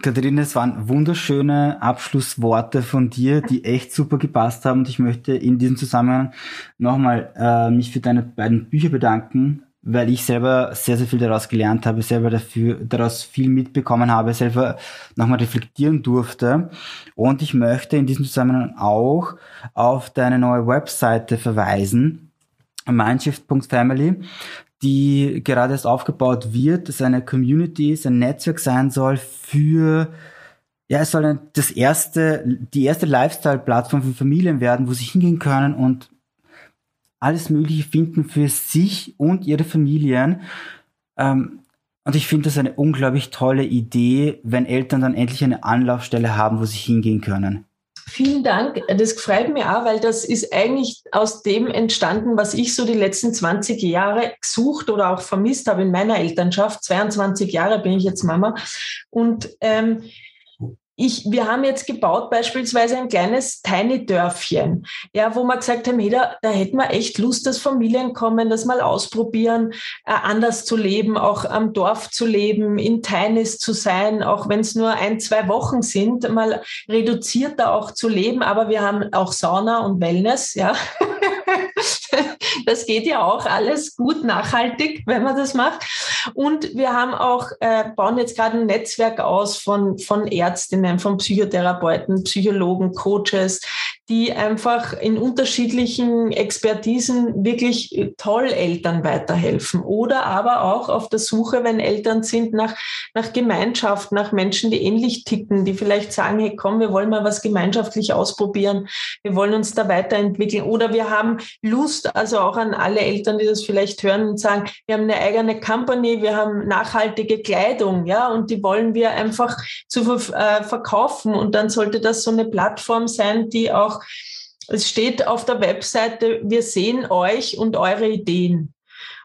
Katharina, es waren wunderschöne Abschlussworte von dir, die echt super gepasst haben. Und ich möchte in diesem Zusammenhang nochmal äh, mich für deine beiden Bücher bedanken weil ich selber sehr, sehr viel daraus gelernt habe, selber dafür, daraus viel mitbekommen habe, selber nochmal reflektieren durfte. Und ich möchte in diesem Zusammenhang auch auf deine neue Webseite verweisen, mindshift.family, die gerade erst aufgebaut wird, das eine Community, ist, ein Netzwerk sein soll für ja, es soll das erste, die erste Lifestyle-Plattform für Familien werden, wo sie hingehen können und alles Mögliche finden für sich und ihre Familien. Ähm, und ich finde das eine unglaublich tolle Idee, wenn Eltern dann endlich eine Anlaufstelle haben, wo sie hingehen können. Vielen Dank. Das freut mich auch, weil das ist eigentlich aus dem entstanden, was ich so die letzten 20 Jahre gesucht oder auch vermisst habe in meiner Elternschaft. 22 Jahre bin ich jetzt Mama. Und ähm, ich, wir haben jetzt gebaut beispielsweise ein kleines Tiny Dörfchen, ja, wo wir gesagt haben, hey, da, da hätten wir echt Lust, dass Familien kommen, das mal ausprobieren, äh, anders zu leben, auch am Dorf zu leben, in Tinys zu sein, auch wenn es nur ein, zwei Wochen sind, mal reduzierter auch zu leben. Aber wir haben auch Sauna und Wellness, ja. das geht ja auch alles gut nachhaltig, wenn man das macht. Und wir haben auch, äh, bauen jetzt gerade ein Netzwerk aus von, von Ärztinnen, von Psychotherapeuten, Psychologen, Coaches, die einfach in unterschiedlichen Expertisen wirklich toll Eltern weiterhelfen. Oder aber auch auf der Suche, wenn Eltern sind, nach, nach Gemeinschaft, nach Menschen, die ähnlich ticken, die vielleicht sagen, hey, komm, wir wollen mal was gemeinschaftlich ausprobieren, wir wollen uns da weiterentwickeln. Oder wir haben Lust, also auch an alle Eltern, die das vielleicht hören und sagen, wir haben eine eigene Company, wir haben nachhaltige Kleidung, ja, und die wollen wir einfach zu äh, verkaufen. Und dann sollte das so eine Plattform sein, die auch es steht auf der Webseite, wir sehen euch und eure Ideen.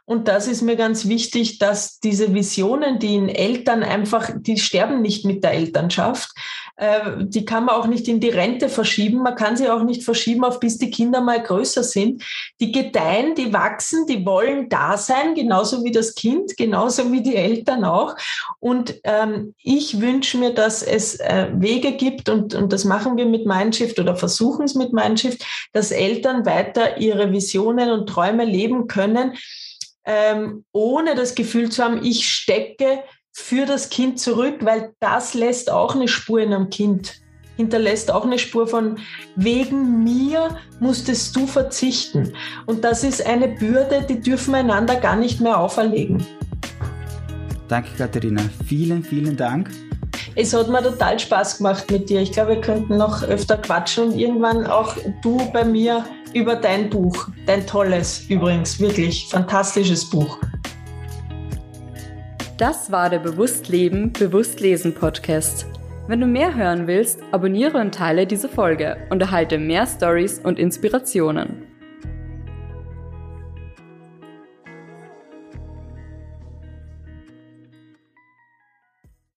Und das ist mir ganz wichtig, dass diese Visionen, die in Eltern einfach, die sterben nicht mit der Elternschaft. Äh, die kann man auch nicht in die Rente verschieben. Man kann sie auch nicht verschieben, auf bis die Kinder mal größer sind. Die gedeihen, die wachsen, die wollen da sein, genauso wie das Kind, genauso wie die Eltern auch. Und ähm, ich wünsche mir, dass es äh, Wege gibt und, und das machen wir mit Mindshift oder versuchen es mit Mindshift, dass Eltern weiter ihre Visionen und Träume leben können ähm, ohne das Gefühl zu haben, ich stecke für das Kind zurück, weil das lässt auch eine Spur in einem Kind, hinterlässt auch eine Spur von, wegen mir musstest du verzichten. Und das ist eine Bürde, die dürfen wir einander gar nicht mehr auferlegen. Danke, Katharina. Vielen, vielen Dank. Es hat mir total Spaß gemacht mit dir. Ich glaube, wir könnten noch öfter quatschen und irgendwann auch du bei mir über dein Buch. Dein tolles, übrigens, wirklich fantastisches Buch. Das war der Bewusst Leben, Bewusst Lesen Podcast. Wenn du mehr hören willst, abonniere und teile diese Folge und erhalte mehr Stories und Inspirationen.